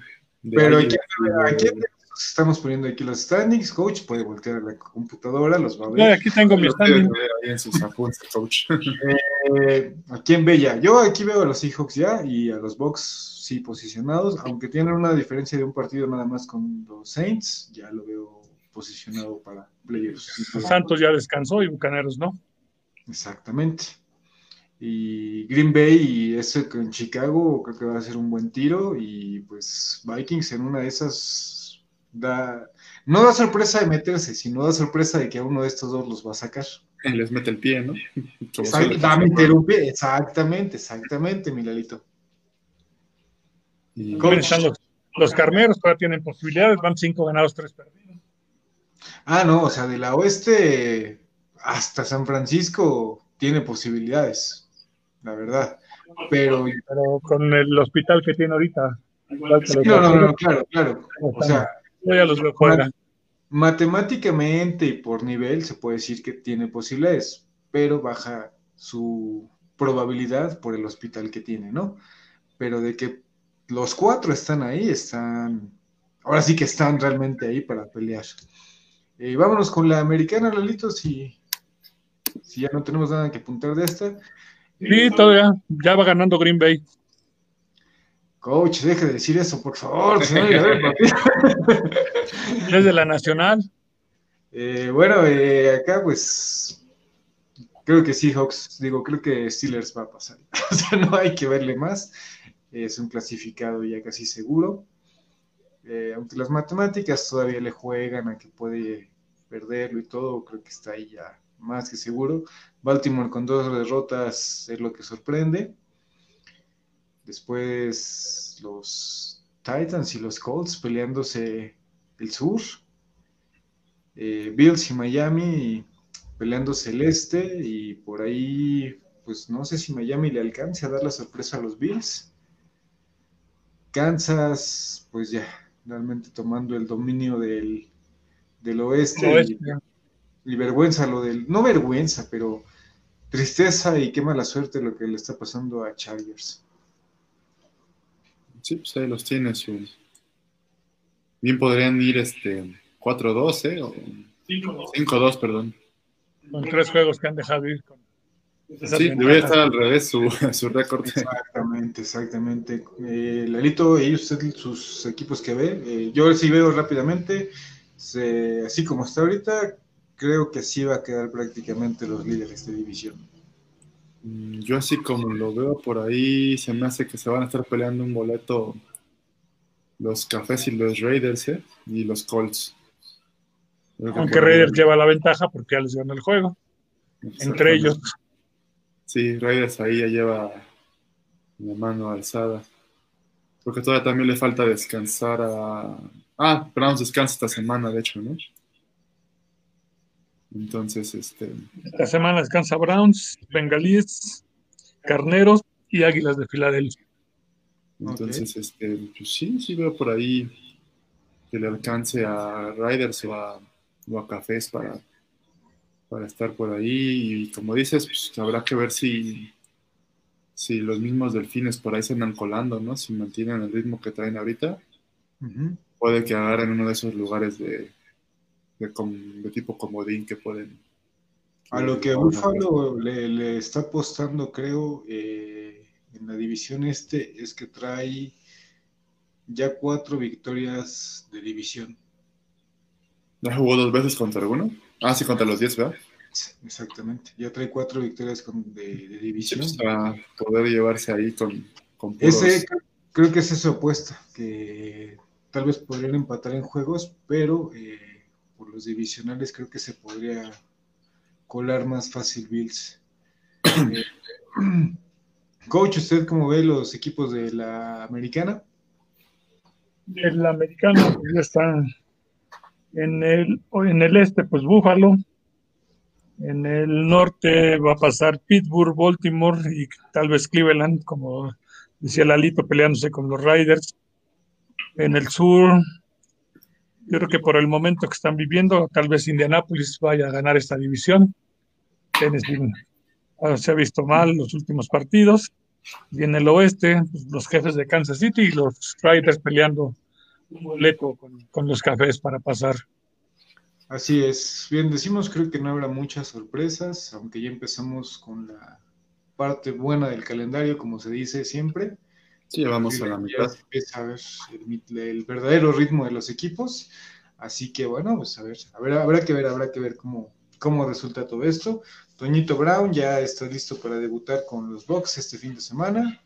Pero aquí, estamos poniendo aquí los standings, coach, puede voltear la computadora, los va a ver. aquí tengo mi standing. coach. eh, ¿A quién ve ya? Yo aquí veo a los Seahawks ya y a los Bucks sí posicionados, aunque tienen una diferencia de un partido nada más con los Saints, ya lo veo posicionado para playoffs. Santos ya descansó y Bucaneros no. Exactamente. Y Green Bay y ese en Chicago creo que va a ser un buen tiro y pues Vikings en una de esas da no da sorpresa de meterse, sino da sorpresa de que a uno de estos dos los va a sacar. Les mete el pie, ¿no? *laughs* Exactamente, exactamente, exactamente, Milalito. Y... Los, los, carneros todavía tienen posibilidades, van cinco ganados, tres perdidos. Ah, no, o sea, de la oeste hasta San Francisco tiene posibilidades, la verdad. Pero, pero con el hospital que tiene ahorita. no, no, no, claro, claro. O sea, ya los matemáticamente y por nivel se puede decir que tiene posibilidades, pero baja su probabilidad por el hospital que tiene, ¿no? Pero de que los cuatro están ahí, están, ahora sí que están realmente ahí para pelear. Eh, vámonos con la americana, Lalito, si, si ya no tenemos nada que apuntar de esta. Sí, todavía, ya va ganando Green Bay. Coach, deje de decir eso, por favor. *laughs* es de la Nacional. Eh, bueno, eh, acá pues creo que Seahawks, digo, creo que Steelers va a pasar. *laughs* o sea, no hay que verle más. Es un clasificado ya casi seguro. Eh, aunque las matemáticas todavía le juegan a que puede perderlo y todo, creo que está ahí ya más que seguro. Baltimore con dos derrotas es lo que sorprende. Después los Titans y los Colts peleándose el sur. Eh, Bills y Miami peleándose el este. Y por ahí, pues no sé si Miami le alcance a dar la sorpresa a los Bills. Kansas, pues ya, realmente tomando el dominio del, oeste. Y, y, vergüenza lo del, no vergüenza, pero tristeza y qué mala suerte lo que le está pasando a Chargers. Sí, pues ahí los tiene su. Bien podrían ir este 4-2, ¿eh? O... 5-2, perdón. Con tres juegos que han dejado ir. Con... Sí, debería estar al revés su, *laughs* su récord. Exactamente, exactamente. Eh, Lalito, ¿y usted sus equipos que ve? Eh, yo sí veo rápidamente, así como está ahorita, creo que sí va a quedar prácticamente los líderes de división. Mm, yo así como lo veo por ahí, se me hace que se van a estar peleando un boleto los Cafés y los Raiders, ¿eh? Y los Colts. Aunque Raiders lleva la ventaja porque ya les ganó el juego. Entre ellos. Sí, Raiders ahí ya lleva la mano alzada. Porque todavía también le falta descansar a... Ah, Browns descansa esta semana, de hecho, ¿no? Entonces, este. Esta semana descansa Browns, Bengalíes, Carneros y Águilas de Filadelfia. Entonces, este, pues sí, sí veo por ahí que le alcance a Riders o a, Cafés para, para estar por ahí. Y como dices, pues habrá que ver si, si los mismos delfines por ahí se andan colando, ¿no? Si mantienen el ritmo que traen ahorita, puede que agarren uno de esos lugares de, de, tipo comodín que pueden. A lo que Buffalo le, está apostando, creo, eh, en la división este, es que trae ya cuatro victorias de división. ¿Ya jugó dos veces contra alguno? Ah, sí, contra los diez, ¿verdad? Exactamente, ya trae cuatro victorias de, división. Pues, para poder llevarse ahí con, con Ese, creo que es su apuesta, que tal vez podrían empatar en juegos, pero eh, los divisionales, creo que se podría colar más fácil Bills. Eh, *clears throat* coach, ¿usted cómo ve los equipos de la americana? De la americana pues, ya están en el, en el este, pues Búfalo. En el norte va a pasar Pittsburgh, Baltimore y tal vez Cleveland, como decía Lalito, peleándose con los Riders. En el sur yo creo que por el momento que están viviendo, tal vez Indianapolis vaya a ganar esta división. Tennessee ah, se ha visto mal los últimos partidos. Y en el oeste, pues, los jefes de Kansas City y los Riders peleando un boleto con, con, los cafés para pasar. Así es. Bien, decimos, creo que no habrá muchas sorpresas, aunque ya empezamos con la parte buena del calendario, como se dice siempre. Sí, vamos a la mitad. Empieza a ver el, verdadero ritmo de los equipos. Así que bueno, pues a ver, a ver, habrá que ver, habrá que ver cómo, cómo resulta todo esto. Toñito Brown ya está listo para debutar con los Bucks este fin de semana,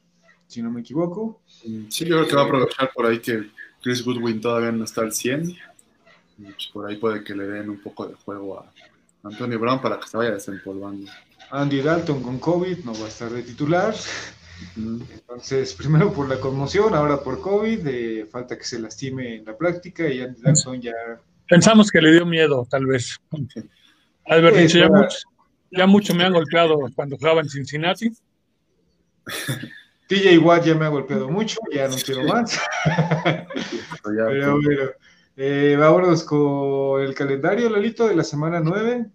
si no me equivoco. Sí, yo creo que va a aprovechar por ahí que Chris Goodwin todavía no está al 100. Pues por ahí puede que le den un poco de juego a Antonio Brown para que se vaya desempolvando. Andy Dalton con COVID no va a estar de titular. Entonces, *laughs* primero por la conmoción, ahora por COVID, eh, falta que se lastime en la práctica y Andy Dalton ya... Pensamos que le dio miedo, tal vez. *laughs* Albert dicho, ya, mucho, me han golpeado cuando jugaba en Cincinnati. TJ Watt ya me ha golpeado mucho, ya no quiero más. *laughs* Pero bueno, eh, vámonos con el calendario, Lalito, de la semana 9.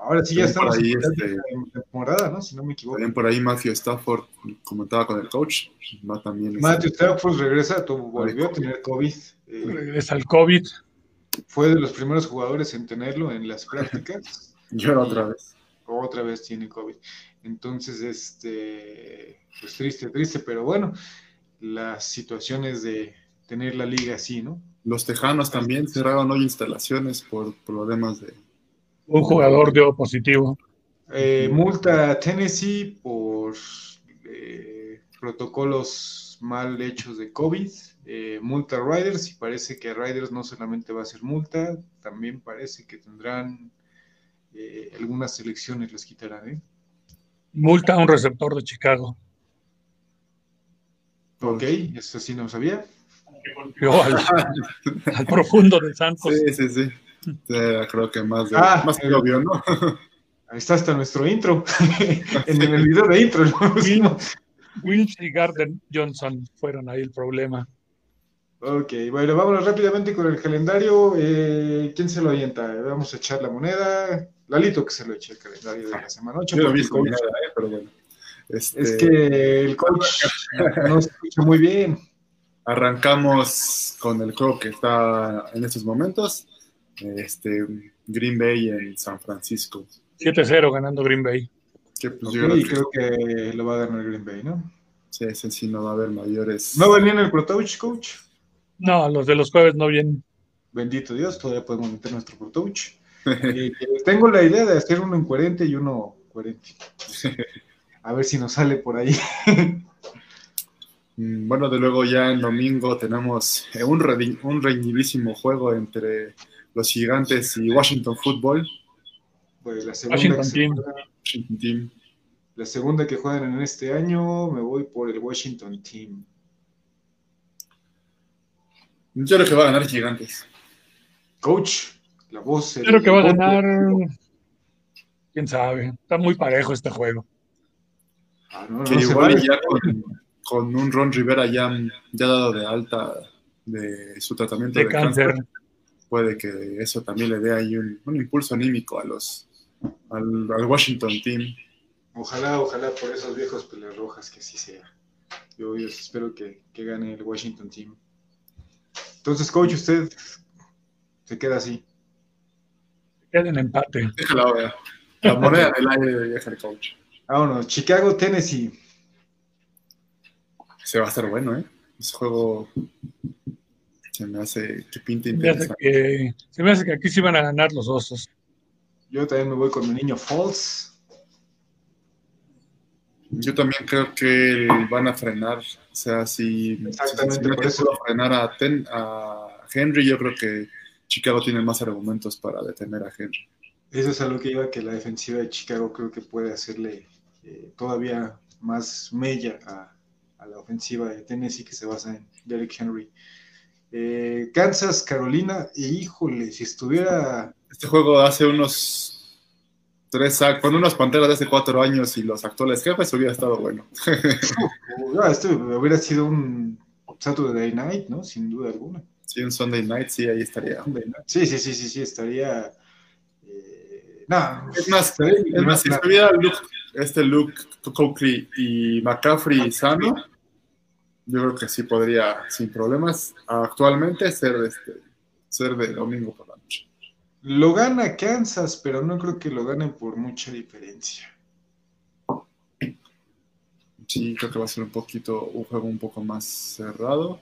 Ahora sí ya estamos ahí, en este, temporada, ¿no? Si no me equivoco. También por ahí Matthew Stafford comentaba con el coach. Va también este, Matthew Stafford regresa, volvió a tener COVID. Eh, regresa al COVID. Fue de los primeros jugadores en tenerlo en las prácticas. *laughs* y ahora otra vez. Otra vez tiene COVID. Entonces, este, pues triste, triste, pero bueno, las situaciones de tener la liga así, ¿no? Los Tejanos también cerraron hoy instalaciones por problemas de un jugador dio positivo. Eh, multa a Tennessee por eh, protocolos mal hechos de COVID. Eh, multa a Riders y parece que a Riders no solamente va a ser multa, también parece que tendrán algunas selecciones, les quitarán. Multa a un receptor de Chicago. Ok, eso sí no sabía. Al, al profundo de Santos. Sí, sí, sí creo que más, de, ah, más que obvio, ¿no? Ahí está hasta nuestro intro, *laughs* en el video de intro. Wills y Garden Johnson fueron ahí el problema. Ok, bueno, vámonos rápidamente con el calendario. Eh, ¿Quién se lo avienta? Vamos a echar la moneda. Lalito que se lo eche el calendario de la semana 8. Yo lo vi con moneda, eh, pero bueno. Este... Es que el coach no se escucha muy bien. Arrancamos con el juego que está en estos momentos este, Green Bay en San Francisco. 7-0 ganando Green Bay. Que, pues, creo que lo va a ganar Green Bay, ¿no? Sí, ese sí no va a haber mayores. ¿No venía en el ProTouch, coach? No, los de los jueves no vienen. Bendito Dios, todavía podemos meter nuestro ProTouch. *laughs* Eh, tengo la idea de hacer uno en 40 y uno 40. *laughs* A ver si nos sale por ahí. Mm, bueno, de luego ya en domingo tenemos un, un reñidísimo juego entre los gigantes y Washington Football. Pues la segunda, Washington team. la segunda que juegan en este año, me voy por el Washington Team. Yo creo que va a ganar Gigantes. Coach, la voz. Yo creo que va a ganar. Quién sabe. Está muy parejo este juego. Ah, que igual ya con, un Ron Rivera ya, ya dado de alta de su tratamiento de, cáncer puede que eso también le dé ahí un, impulso anímico a los al, Washington Team. Ojalá, ojalá por esos viejos peleas rojas que así sea. Yo, espero que, gane el Washington Team. Entonces, coach, usted se queda así. Queda en empate. Déjala, La moneda del aire de el coach. Vámonos, Chicago, Tennessee. Se va a estar bueno, ¿eh? Ese juego se me hace que pinta interesante. Se me hace que, aquí sí van a ganar los osos. Yo también me voy con mi niño Falls. Yo también creo que van a frenar. O sea, si, Exactamente, por eso. frenar a, a Henry, yo creo que Chicago tiene más argumentos para detener a Henry. Eso es algo que iba que la defensiva de Chicago creo que puede hacerle eh, todavía más mella a, a, la ofensiva de Tennessee que se basa en Derek Henry. Eh, Kansas, Carolina, y híjole, si estuviera. Este juego hace unos tres con unas panteras de hace cuatro años y los actuales jefes hubiera estado bueno. *laughs* esto hubiera sido un Saturday Night, ¿no? Sin duda alguna. Sí, un Sunday Night, sí, ahí estaría. Sí, sí, sí, sí, sí, estaría. Eh, no, es más, es más, si estuviera este Luke Coakley y McCaffrey sano, yo creo que sí podría, sin problemas, actualmente ser, este, ser de domingo por la noche. Lo gana Kansas, pero no creo que lo ganen por mucha diferencia. Sí, creo que va a ser un poquito, un juego un poco más cerrado.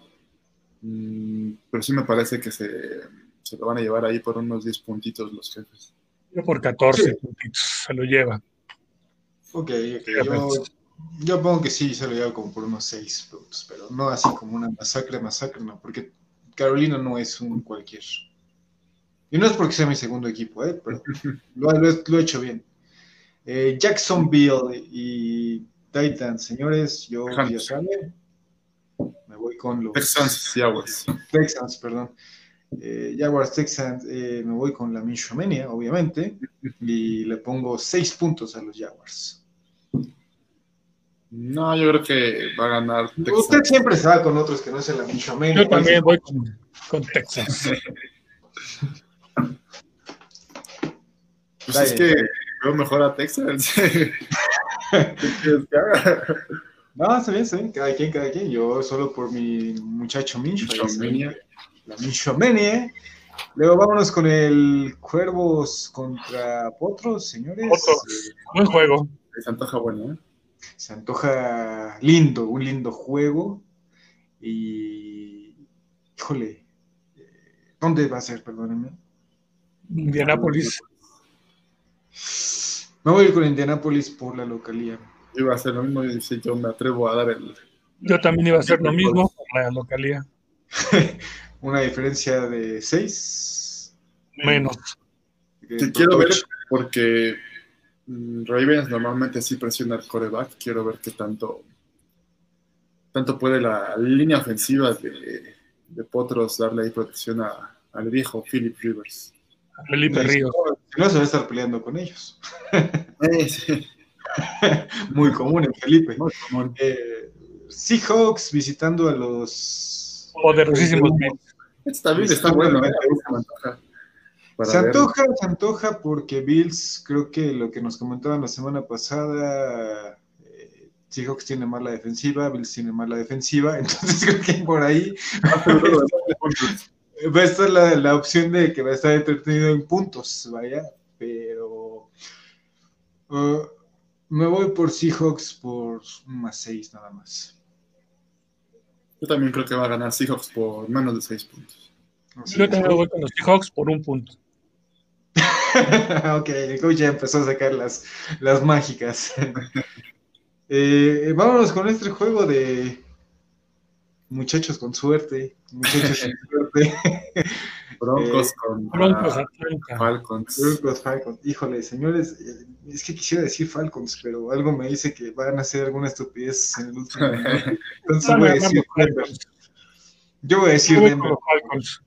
Mm, pero sí me parece que se, se lo van a llevar ahí por unos 10 puntitos los jefes. Yo por 14 puntitos se lo lleva. Ok, Yo, yo, pongo que sí, se lo lleva como por unos 6 puntos, pero no así como una masacre, masacre, no, porque Carolina no es un cualquier. Y no es porque sea mi segundo equipo, ¿eh? pero lo, lo, he hecho bien. Eh, Jacksonville y Titans, señores, yo ya saben, me voy con los Texans Jaguars. Texans, perdón. Eh, Jaguars Texans, eh, me voy con la Minshomenia, obviamente, y le pongo seis puntos a los Jaguars. No, yo creo que va a ganar Texans. Usted siempre se va con otros que no sean la Minshomenia. Yo también voy con, con Texans. pues es que veo mejor a Texans. *laughs* no, está bien, está bien, cada quien, cada quien. Yo solo por mi muchacho Mincho. La Minchomenia. Luego vámonos con el Cuervos contra Potros, señores. Potros. Buen juego. Se antoja bueno, ¿eh? Se antoja lindo, un lindo juego. Y. Híjole. ¿Dónde va a ser? Perdónenme. Indianápolis. Me voy a ir con Indianápolis por la localía. Iba a hacer lo mismo y yo me atrevo a dar el. Yo también iba a hacer lo mismo por la localía. *laughs* Una diferencia de 6. Menos. Te quiero ver porque Ravens normalmente sí presiona el coreback. Quiero ver qué tanto, tanto puede la línea ofensiva de, de Potros darle ahí protección al viejo Philip Rivers. Felipe Ríos. no se va a estar peleando con ellos. *laughs* *laughs* Muy común en Felipe. Eh, Seahawks visitando a los poderosísimos. Está bien, está bueno. ¿eh? Se antoja, se antoja porque Bills, creo que lo que nos comentaban la semana pasada, eh, Seahawks tiene mala defensiva, Bills tiene mala defensiva, *laughs* entonces creo que por ahí va a *laughs* estar la, opción de que va a estar entretenido en puntos, vaya, pero uh, me voy por Seahawks por más 6 nada más. Yo también creo que va a ganar Seahawks por menos de 6 puntos. Yo también voy con los Seahawks por un punto. *laughs* ok, el coach ya empezó a sacar las, las mágicas. *laughs* eh, vámonos con este juego de muchachos con suerte, muchachos con *laughs* suerte. Broncos eh, con Broncos Falcons. Broncos Falcons. Híjole, señores, eh, es que quisiera decir Falcons, pero algo me dice que van a hacer alguna estupidez en el último. Entonces voy a decir Yo voy a decir Falcons.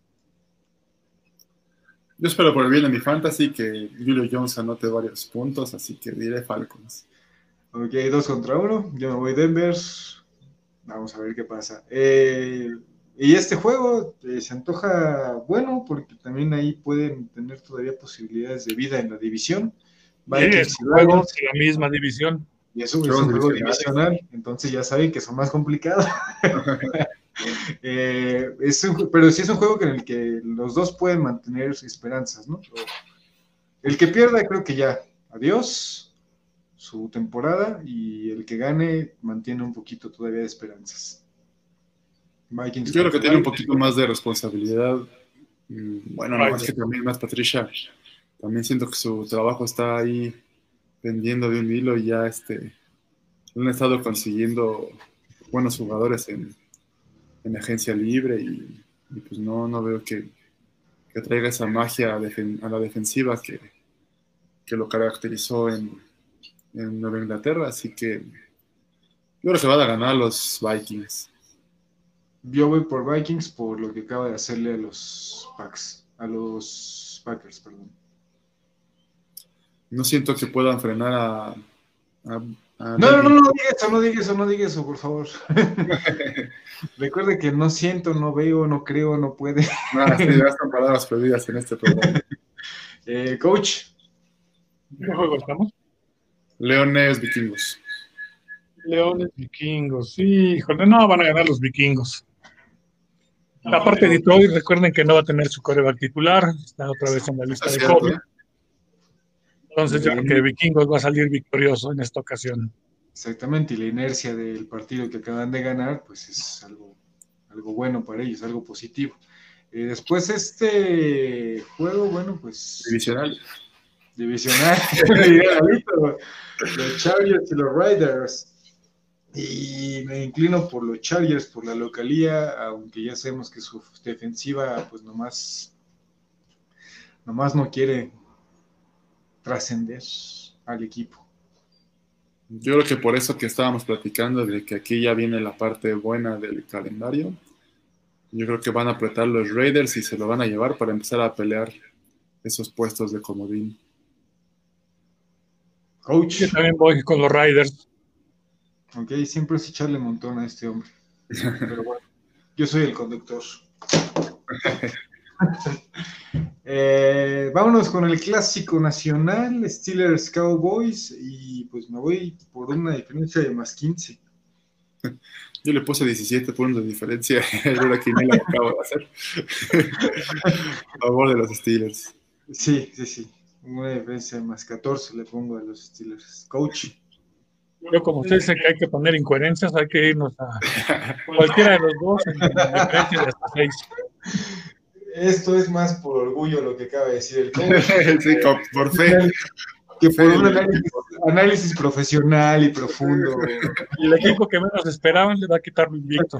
Yo espero por el bien de mi fantasy que Julio Jones anote varios puntos, así que diré Falcons. Ok, dos contra uno. Yo me voy Denver. Vamos a ver qué pasa. Eh, y este juego eh, se antoja bueno porque también ahí pueden tener todavía posibilidades de vida en la división. Sí, es juego la misma división. Y eso es un juego divisional, entonces ya saben que son más complicados. *laughs* *laughs* eh, pero sí es un juego en el que los dos pueden mantener esperanzas, ¿no? El que pierda creo que ya, adiós su temporada y el que gane mantiene un poquito todavía de esperanzas. Yo creo que tiene un poquito más de responsabilidad. Mm, bueno, no más que también más Patricia. También siento que su trabajo está ahí pendiendo de un hilo y ya este han estado consiguiendo buenos jugadores en, en agencia libre y, pues no, no veo que, que traiga esa magia a, a la defensiva que, que lo caracterizó en, en Nueva Inglaterra, así que yo creo que van a ganar los Vikings. Yo voy por Vikings por lo que acaba de hacerle a los Packs, a los Packers, perdón. No siento que puedan frenar a. no, no, no, no diga eso, no diga eso, no diga eso, por favor. *laughs* Recuerde que no siento, no veo, no creo, no puede. *laughs* no, sí, ya están palabras perdidas en este programa. *laughs* eh, coach. ¿Qué juego estamos? Leones vikingos. Leones vikingos, sí, híjole, no van a ganar los vikingos. La parte de Detroit, recuerden que no va a tener su coreback titular, está otra vez en la lista de COVID. Entonces yo creo que Vikingos va a salir victorioso en esta ocasión. Exactamente, y la inercia del partido que acaban de ganar, pues es algo, algo bueno para ellos, algo positivo. Eh, después este juego, bueno, pues... Divisional. Divisional. *laughs* *laughs* los Chargers y los Riders. Y me inclino por los Chargers, por la localía, aunque ya sabemos que su defensiva, pues nomás, nomás no quiere trascender al equipo. Yo creo que por eso que estábamos platicando de que aquí ya viene la parte buena del calendario. Yo creo que van a apretar los Raiders y se lo van a llevar para empezar a pelear esos puestos de comodín. Coach. Yo también voy con los Raiders. Ok, siempre es echarle montón a este hombre. Pero bueno, yo soy el conductor. *laughs* Eh, vámonos con el clásico nacional, Steelers Cowboys, y pues me voy por una diferencia de más 15. *laughs* Yo le puse 17 puntos de diferencia *laughs* en la quiniela que acabo de hacer. *laughs* a favor de los Steelers. Sí, sí, sí. Una diferencia de más 14 le pongo a los Steelers. Coach. Yo, como usted dice que hay que poner incoherencias, hay que irnos a cualquiera de los dos en diferencia de hasta 6 esto es más por orgullo lo que acaba de decir el coach. *laughs* sí, por fe. Que por un análisis, profesional y profundo. Y el equipo que menos esperaban le va a quitar mi invicto. *laughs*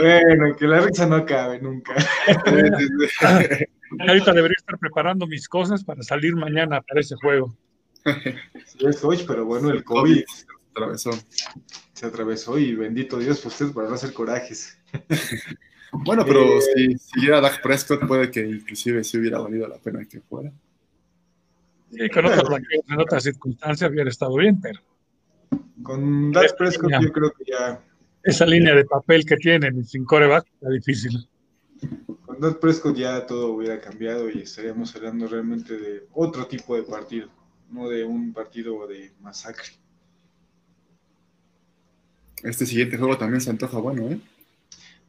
bueno, que la risa no cabe nunca. *laughs* Ahorita debería estar preparando mis cosas para salir mañana para ese juego. Sí, es coach, pero bueno, el COVID, se atravesó. Se atravesó y bendito Dios por ustedes para no hacer corajes. *laughs* bueno, pero eh, si, era Dak Prescott, puede que inclusive si hubiera valido la pena que fuera. Sí, con en otras circunstancias hubiera estado bien, pero. Con Dak Prescott, yo creo que ya. Esa línea de papel que tienen sin coreback está difícil. Con Dak Prescott ya todo hubiera cambiado y estaríamos hablando realmente de otro tipo de partido, no de un partido de masacre. Este siguiente juego también se antoja bueno, ¿eh?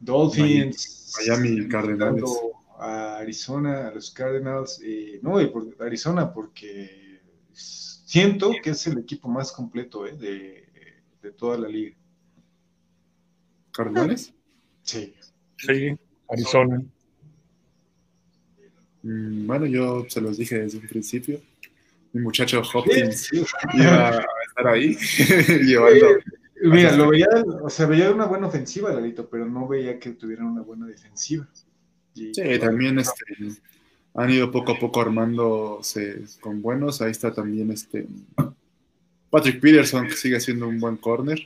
Dolphins. Miami Cardinals. A Arizona, a los Cardinals. no, y por Arizona, porque siento que es el equipo más completo eh, de, toda la liga. ¿Cardinales? Sí. Sí, Arizona. Mm, bueno, yo se los dije desde un principio. Mi muchacho Hopkins iba a estar ahí *laughs* llevando. Mira, lo veía, o sea, veía una buena ofensiva, Lalito, pero no veía que tuvieran una buena defensiva. sí, también este, han ido poco a poco armándose con buenos. Ahí está también este Patrick Peterson, que sigue siendo un buen corner.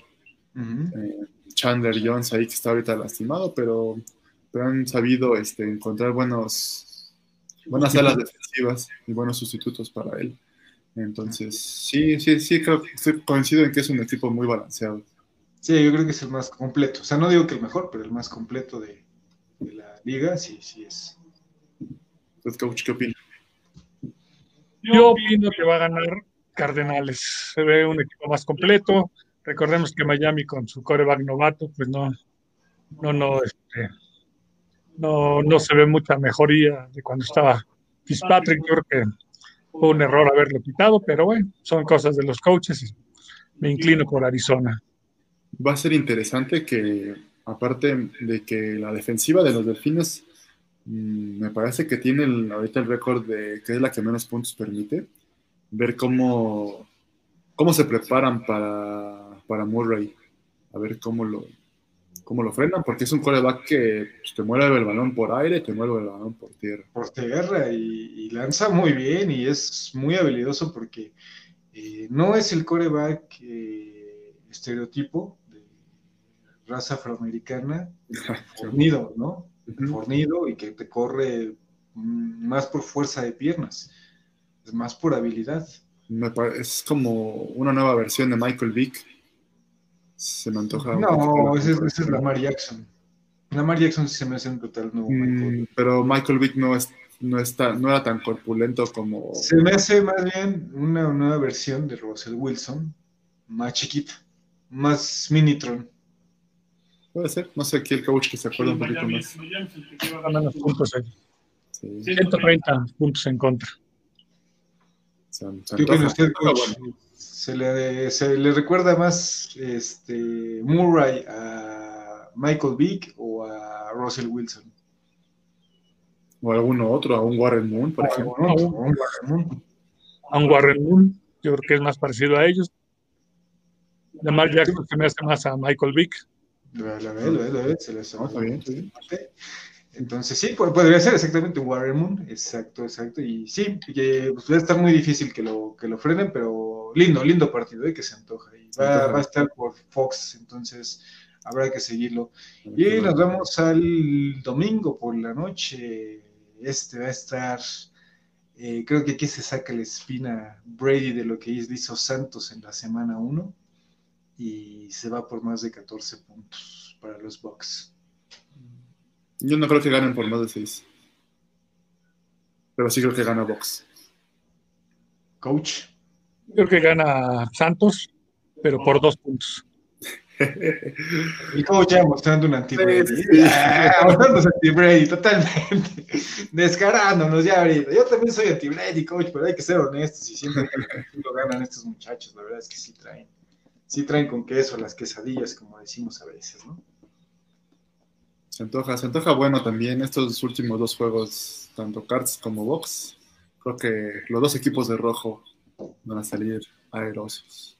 Eh, Chandler Jones ahí que está ahorita lastimado, pero, pero han sabido este, encontrar buenos, buenas alas defensivas y buenos sustitutos para él. Entonces, sí, sí, sí, creo, coincido en que es un equipo muy balanceado. Sí, yo creo que es el más completo. O sea, no digo que el mejor, pero el más completo de, la liga, sí, sí es. Entonces, coach, ¿qué opina? Yo opino que va a ganar Cardenales. Se ve un equipo más completo. Recordemos que Miami con su coreback novato, pues no, no, no, este, no, no se ve mucha mejoría de cuando estaba Fitzpatrick. Yo creo que un error haberlo quitado, pero bueno, son cosas de los coaches y me inclino por Arizona. Va a ser interesante que, aparte de que la defensiva de los Delfines mm, me parece que tiene ahorita el récord de que es la que menos puntos permite, ver cómo, cómo se preparan para, para Murray, a ver cómo lo, cómo lo frenan, porque es un coreback que pues, te mueve el balón por aire, te mueve el balón por tierra. Por tierra y, lanza muy bien y es muy habilidoso porque eh, no es el coreback eh, estereotipo de raza afroamericana, *laughs* fornido, ¿no? Fornido y que te corre más por fuerza de piernas, es más por habilidad. es como una nueva versión de Michael Vick se me antoja. No, esa es, la Mar Jackson. La Mar Jackson sí se me hace un total nuevo. Mm, pero Michael Vick no, es, no, está, no era tan corpulento como. Se me hace más bien una nueva versión de Russell Wilson, más chiquita, más Minitron. Puede ser, no sé aquí el coach que se acuerda un poquito más. 130 puntos en contra. ¿Qué usted, ¿Se, le, ¿Se le recuerda más este, Murray a Michael Vick o a Russell Wilson? O a alguno otro, a un Warren Moon, por ejemplo. A un, Warren Moon. A un Warren Moon, yo creo que es más parecido a ellos. Lamar Jackson se me hace más a Michael Vick. Lo, lo, lo, se le hace bien, entonces, sí, podría ser exactamente un Warrior Moon, exacto, exacto. Y sí, que, pues, va a estar muy difícil que lo, que lo frenen, pero lindo, lindo partido, ¿eh? que se antoja. Y va, va, a estar por Fox, entonces habrá que seguirlo. Y nos vamos al domingo por la noche. Este va a estar, eh, creo que aquí se saca la espina Brady de lo que hizo Santos en la semana 1 y se va por más de 14 puntos para los Bucks. Yo no creo que ganen por más de 6. Pero sí creo que gana Box. Coach. Creo que gana Santos, pero por dos puntos. El coach ya mostrando un anti-Brady. Ah, mostrándose anti-Brady, totalmente. *laughs* Descarándonos ya ahorita. Yo también soy anti-Brady, coach, pero hay que ser honestos y siempre lo ganan estos muchachos. La verdad es que sí traen. Sí traen con queso las quesadillas, como decimos a veces, ¿no? Se antoja, se antoja bueno también estos últimos dos juegos, tanto Cards como Box. Creo que los dos equipos de rojo van a salir aerosos.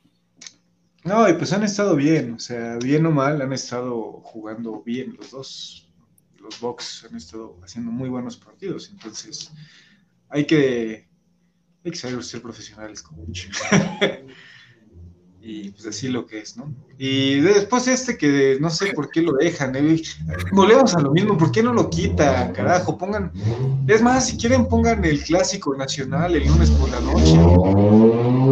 No, y pues han estado bien, o sea, bien o mal, han estado jugando bien los dos. Los Box han estado haciendo muy buenos partidos, entonces hay que, hay que saber ser profesionales como *laughs* y pues así lo que es, ¿no? Y después este que no sé por qué lo dejan, ¿eh? volvemos a lo mismo, ¿por qué no lo quita, carajo? Pongan, es más, si quieren pongan el clásico nacional el lunes por la noche.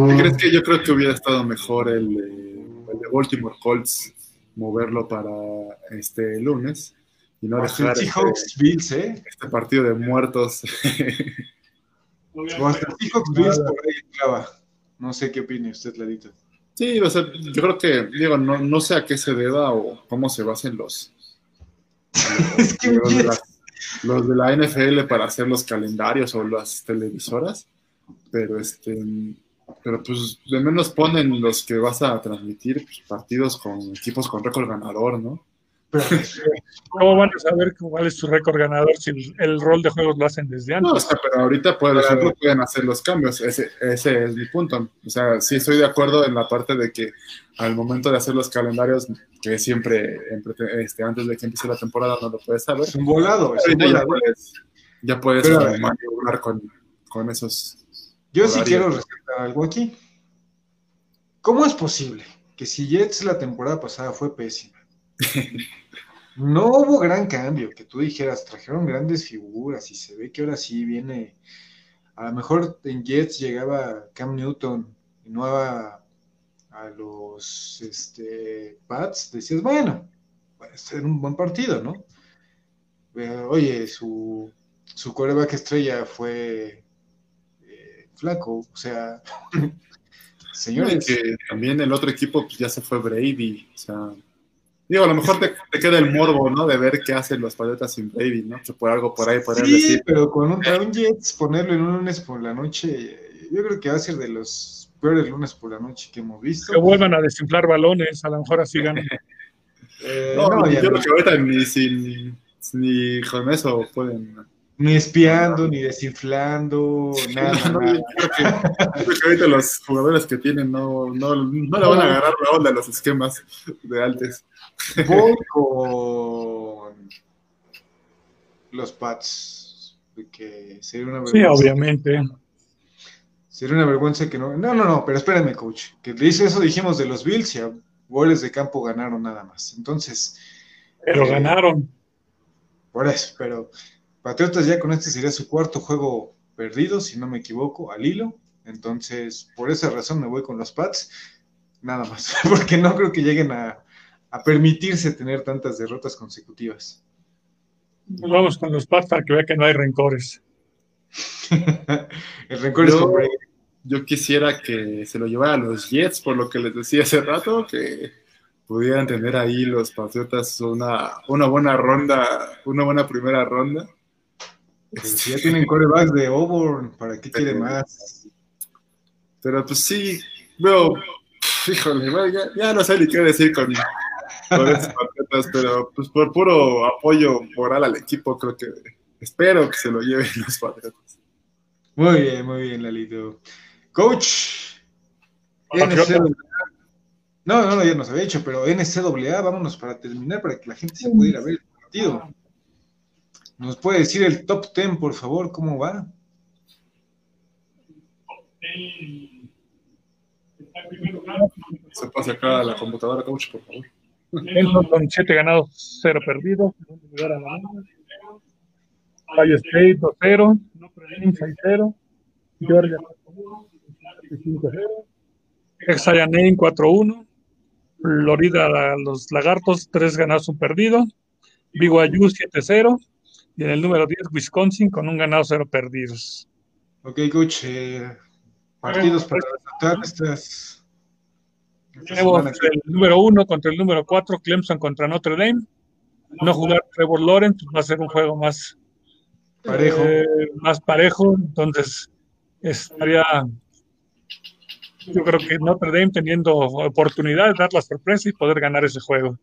¿Qué crees que yo creo que hubiera estado mejor el, el de Baltimore Colts moverlo para este lunes y no dejar este, Bills, ¿eh? este partido de muertos? o hasta Seahawks Bills por ahí clava. No sé qué opine usted, Ladito. Sí, o sea, yo creo que, digo, no, no sé a qué se deba o cómo se basen los, *laughs* los, de la, NFL para hacer los calendarios o las televisoras, pero este, pero pues de menos ponen los que vas a transmitir pues, partidos con equipos con récord ganador, ¿no? ¿Cómo van a saber cuál es su récord ganador si el, rol de juegos lo hacen desde antes? No, o sea, pero ahorita, por ejemplo, pueden hacer los cambios. Ese, ese es mi punto. O sea, sí estoy de acuerdo en la parte de que al momento de hacer los calendarios, que siempre este, antes de que empiece la temporada no lo puedes saber. Es un volado. Es un volado. Ya puedes, ya puedes maniobrar con, con, esos. Yo sí quiero rescatar algo aquí. ¿Cómo es posible que si Jets la temporada pasada fue pésima? No hubo gran cambio, que tú dijeras, trajeron grandes figuras y se ve que ahora sí viene, a lo mejor en Jets llegaba Cam Newton y no a, a los este, Pats, decías, bueno, puede ser un buen partido, ¿no? oye, su, su coreback estrella fue eh, flaco, o sea, *laughs* señores. que también el otro equipo pues, ya se fue Brady, o sea Digo, a lo mejor te, queda el morbo, ¿no? De ver qué hacen los paletas sin Baby, ¿no? Que por algo por ahí podrían sí, decir. pero con un, un Jets ponerlo en un lunes por la noche, yo creo que va a ser de los peores lunes por la noche que hemos visto. Que vuelvan a desinflar balones, a lo mejor así ganan. *laughs* eh, no, no, yo creo que ahorita ni, sin, ni con eso pueden ni espiando, ni desinflando, nada. No, nada. Creo, que, ahorita los jugadores que tienen no, no, no le van a agarrar la onda a los esquemas de Altes. Voy *laughs* con los Pats. Que sería una vergüenza. Sí, obviamente. Sería una vergüenza que no. No, no, no, pero espérenme, coach. Que dice eso dijimos de los Bills y a goles de campo ganaron nada más. Entonces. Pero eh, ganaron. Por eso, pero Patriotas ya con este sería su cuarto juego perdido, si no me equivoco, al hilo. Entonces, por esa razón me voy con los Pats. Nada más, *laughs* porque no creo que lleguen a, permitirse tener tantas derrotas consecutivas. Vamos con los Pats para que vea que no hay rencores. *laughs* El rencor es con Yo quisiera que se lo llevara a los Jets, por lo que les decía hace rato, que pudieran tener ahí los Patriotas una, una buena ronda, una buena primera ronda si ya tienen corebacks de Auburn, ¿para qué quiere más? Pero pues sí, veo, híjole, ya, no sé ni qué decir con, con estos patriotas, pero pues por puro apoyo moral al equipo, creo que espero que se lo lleven los patriotas. Muy bien, muy bien, Lalito. Coach, no, no, no, ya nos había dicho, pero NCAA, vámonos para terminar, para que la gente se pueda ir a ver el partido. ¿Nos puede decir el top 10, por favor, cómo va? Se pasa acá a la computadora, coach, por favor. con 7 ganados, 0 perdidos. Ohio State 2-0, 6-0, Georgia 5-0, Texas A&M 4-1, Florida los Lagartos 3 ganados, 1 perdido, BYU 7-0 y en el número 10 Wisconsin con un ganado, 0 perdidos. Ok, coach, eh, partidos para tratar estas. Tenemos el número 1 contra el número 4, Clemson contra Notre Dame. No jugar Trevor Lawrence, va a ser un juego más parejo. Eh, más parejo, entonces estaría yo creo que Notre Dame teniendo oportunidad de dar la sorpresa y poder ganar ese juego.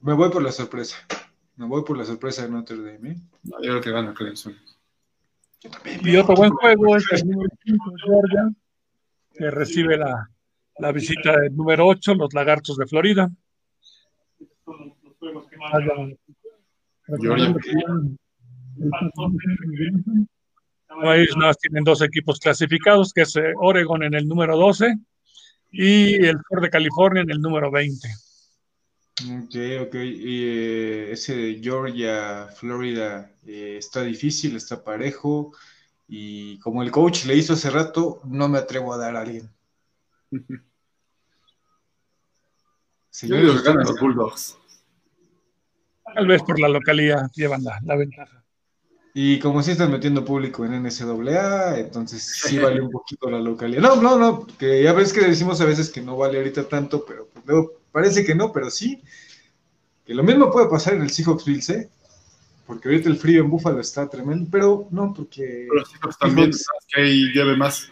Me voy por la sorpresa. Me voy por la sorpresa de Notre Dame. ¿eh? yo creo que gana Clemson. Y otro buen juego es el número 5 Georgia, que recibe la, la, visita del número 8, los Lagartos de Florida. Georgia. Nada más tienen dos equipos clasificados, que es eh, Oregon en el número 12 y el Sur de California en el número 20. Ok, ok. Y eh, ese de Georgia, Florida, eh, está difícil, está parejo. Y como el coach le hizo hace rato, no me atrevo a dar a alguien. *laughs* Señores, ganan los Bulldogs. Tal vez por la localidad llevan la, la ventaja. Y como si están metiendo público en NCAA, entonces *laughs* sí vale un poquito la localidad. No, no, no, que ya ves que decimos a veces que no vale ahorita tanto, pero pues luego parece que no, pero sí. Que lo mismo puede pasar en el Seahawks Bills, ¿eh? Porque ahorita el frío en Búfalo está tremendo, pero no, porque. Pero los Seahawks también, que ahí lleve más.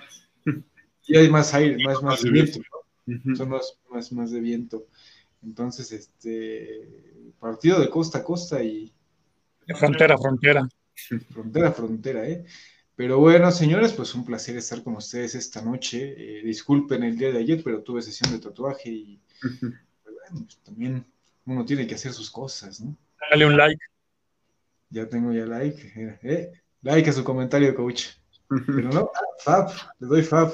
Y hay más aire, más, más, de viento, ¿no? Son más, más, más de viento. Entonces, este. Partido de costa a costa y. frontera a frontera. Frontera, frontera, ¿eh? Pero bueno, señores, pues un placer estar con ustedes esta noche. Eh, disculpen el día de ayer, pero tuve sesión de tatuaje y bueno, pues también uno tiene que hacer sus cosas, ¿no? Dale un like. Ya tengo ya like. Eh, eh like a su comentario, coach. Pero no, Fab, le doy Fab.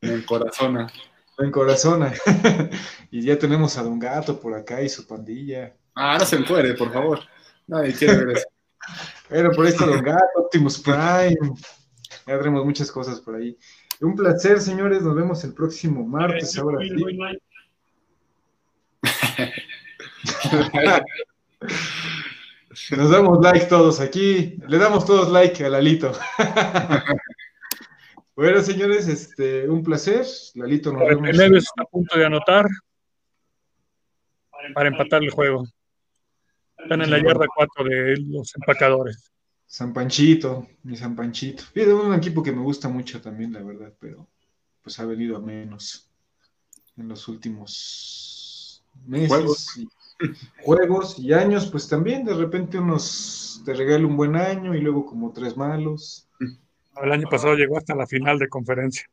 En corazón. En corazón. *laughs* y ya tenemos a Don Gato por acá y su pandilla. Ah, no se encuere, por favor. Nadie quiere ver eso. Pero por esto Don Gato, Optimus Prime. Ya tenemos muchas cosas por ahí. Un placer, señores. Nos vemos el próximo martes. Ahora *laughs* Nos damos like todos aquí. Le damos todos like a Lalito. *laughs* bueno, señores, este, un placer. Lalito, nos vemos. El está a punto de anotar para empatar el juego. Están en la yarda 4 de los empacadores. San Panchito, mi San Panchito. Es un equipo que me gusta mucho también, la verdad, pero pues ha venido a menos en los últimos meses. Juegos. Y, juegos y años, pues también de repente unos te regala un buen año y luego como tres malos. El año pasado llegó hasta la final de conferencia.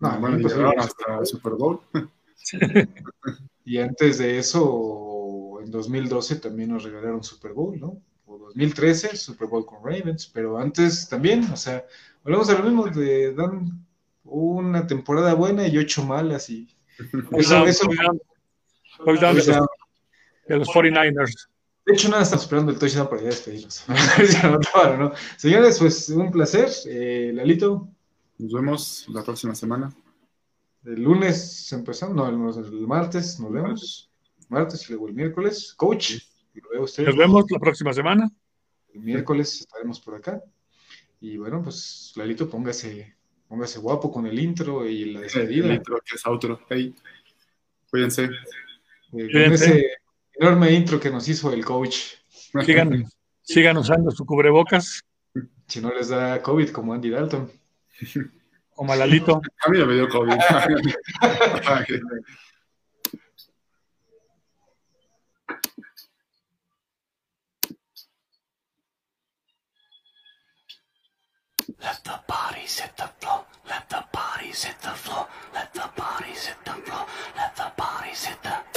No, bueno, hasta el Super Bowl. *laughs* y antes de eso en 2012 también nos regalaron Super Bowl, ¿no? O 2013, Super Bowl con Ravens, pero antes también, o sea, volvemos a lo mismo, de dan una temporada buena y ocho malas y eso, eso, de los 49ers. De hecho, nada, estamos esperando el touchdown para ya despedirnos. *laughs* ¿no? Señores, pues un placer. Eh, Lalito. Nos vemos la próxima semana. El lunes empezamos, no, el, el martes nos vemos martes y luego el miércoles. Coach, Nos vemos la próxima semana. El miércoles estaremos por acá. Y bueno, pues Lalito, póngase, póngase guapo con el intro y la despedida. El intro que es outro. Hey, cuídense eh, con ese enorme intro que nos hizo el coach. Sigan, sigan usando su cubrebocas. Si no les da COVID como Andy Dalton. O Malalito. *laughs* A mí me dio COVID. Let the bodies hit the floor. Let the bodies hit the floor. Let the bodies hit the floor. Let the bodies hit the.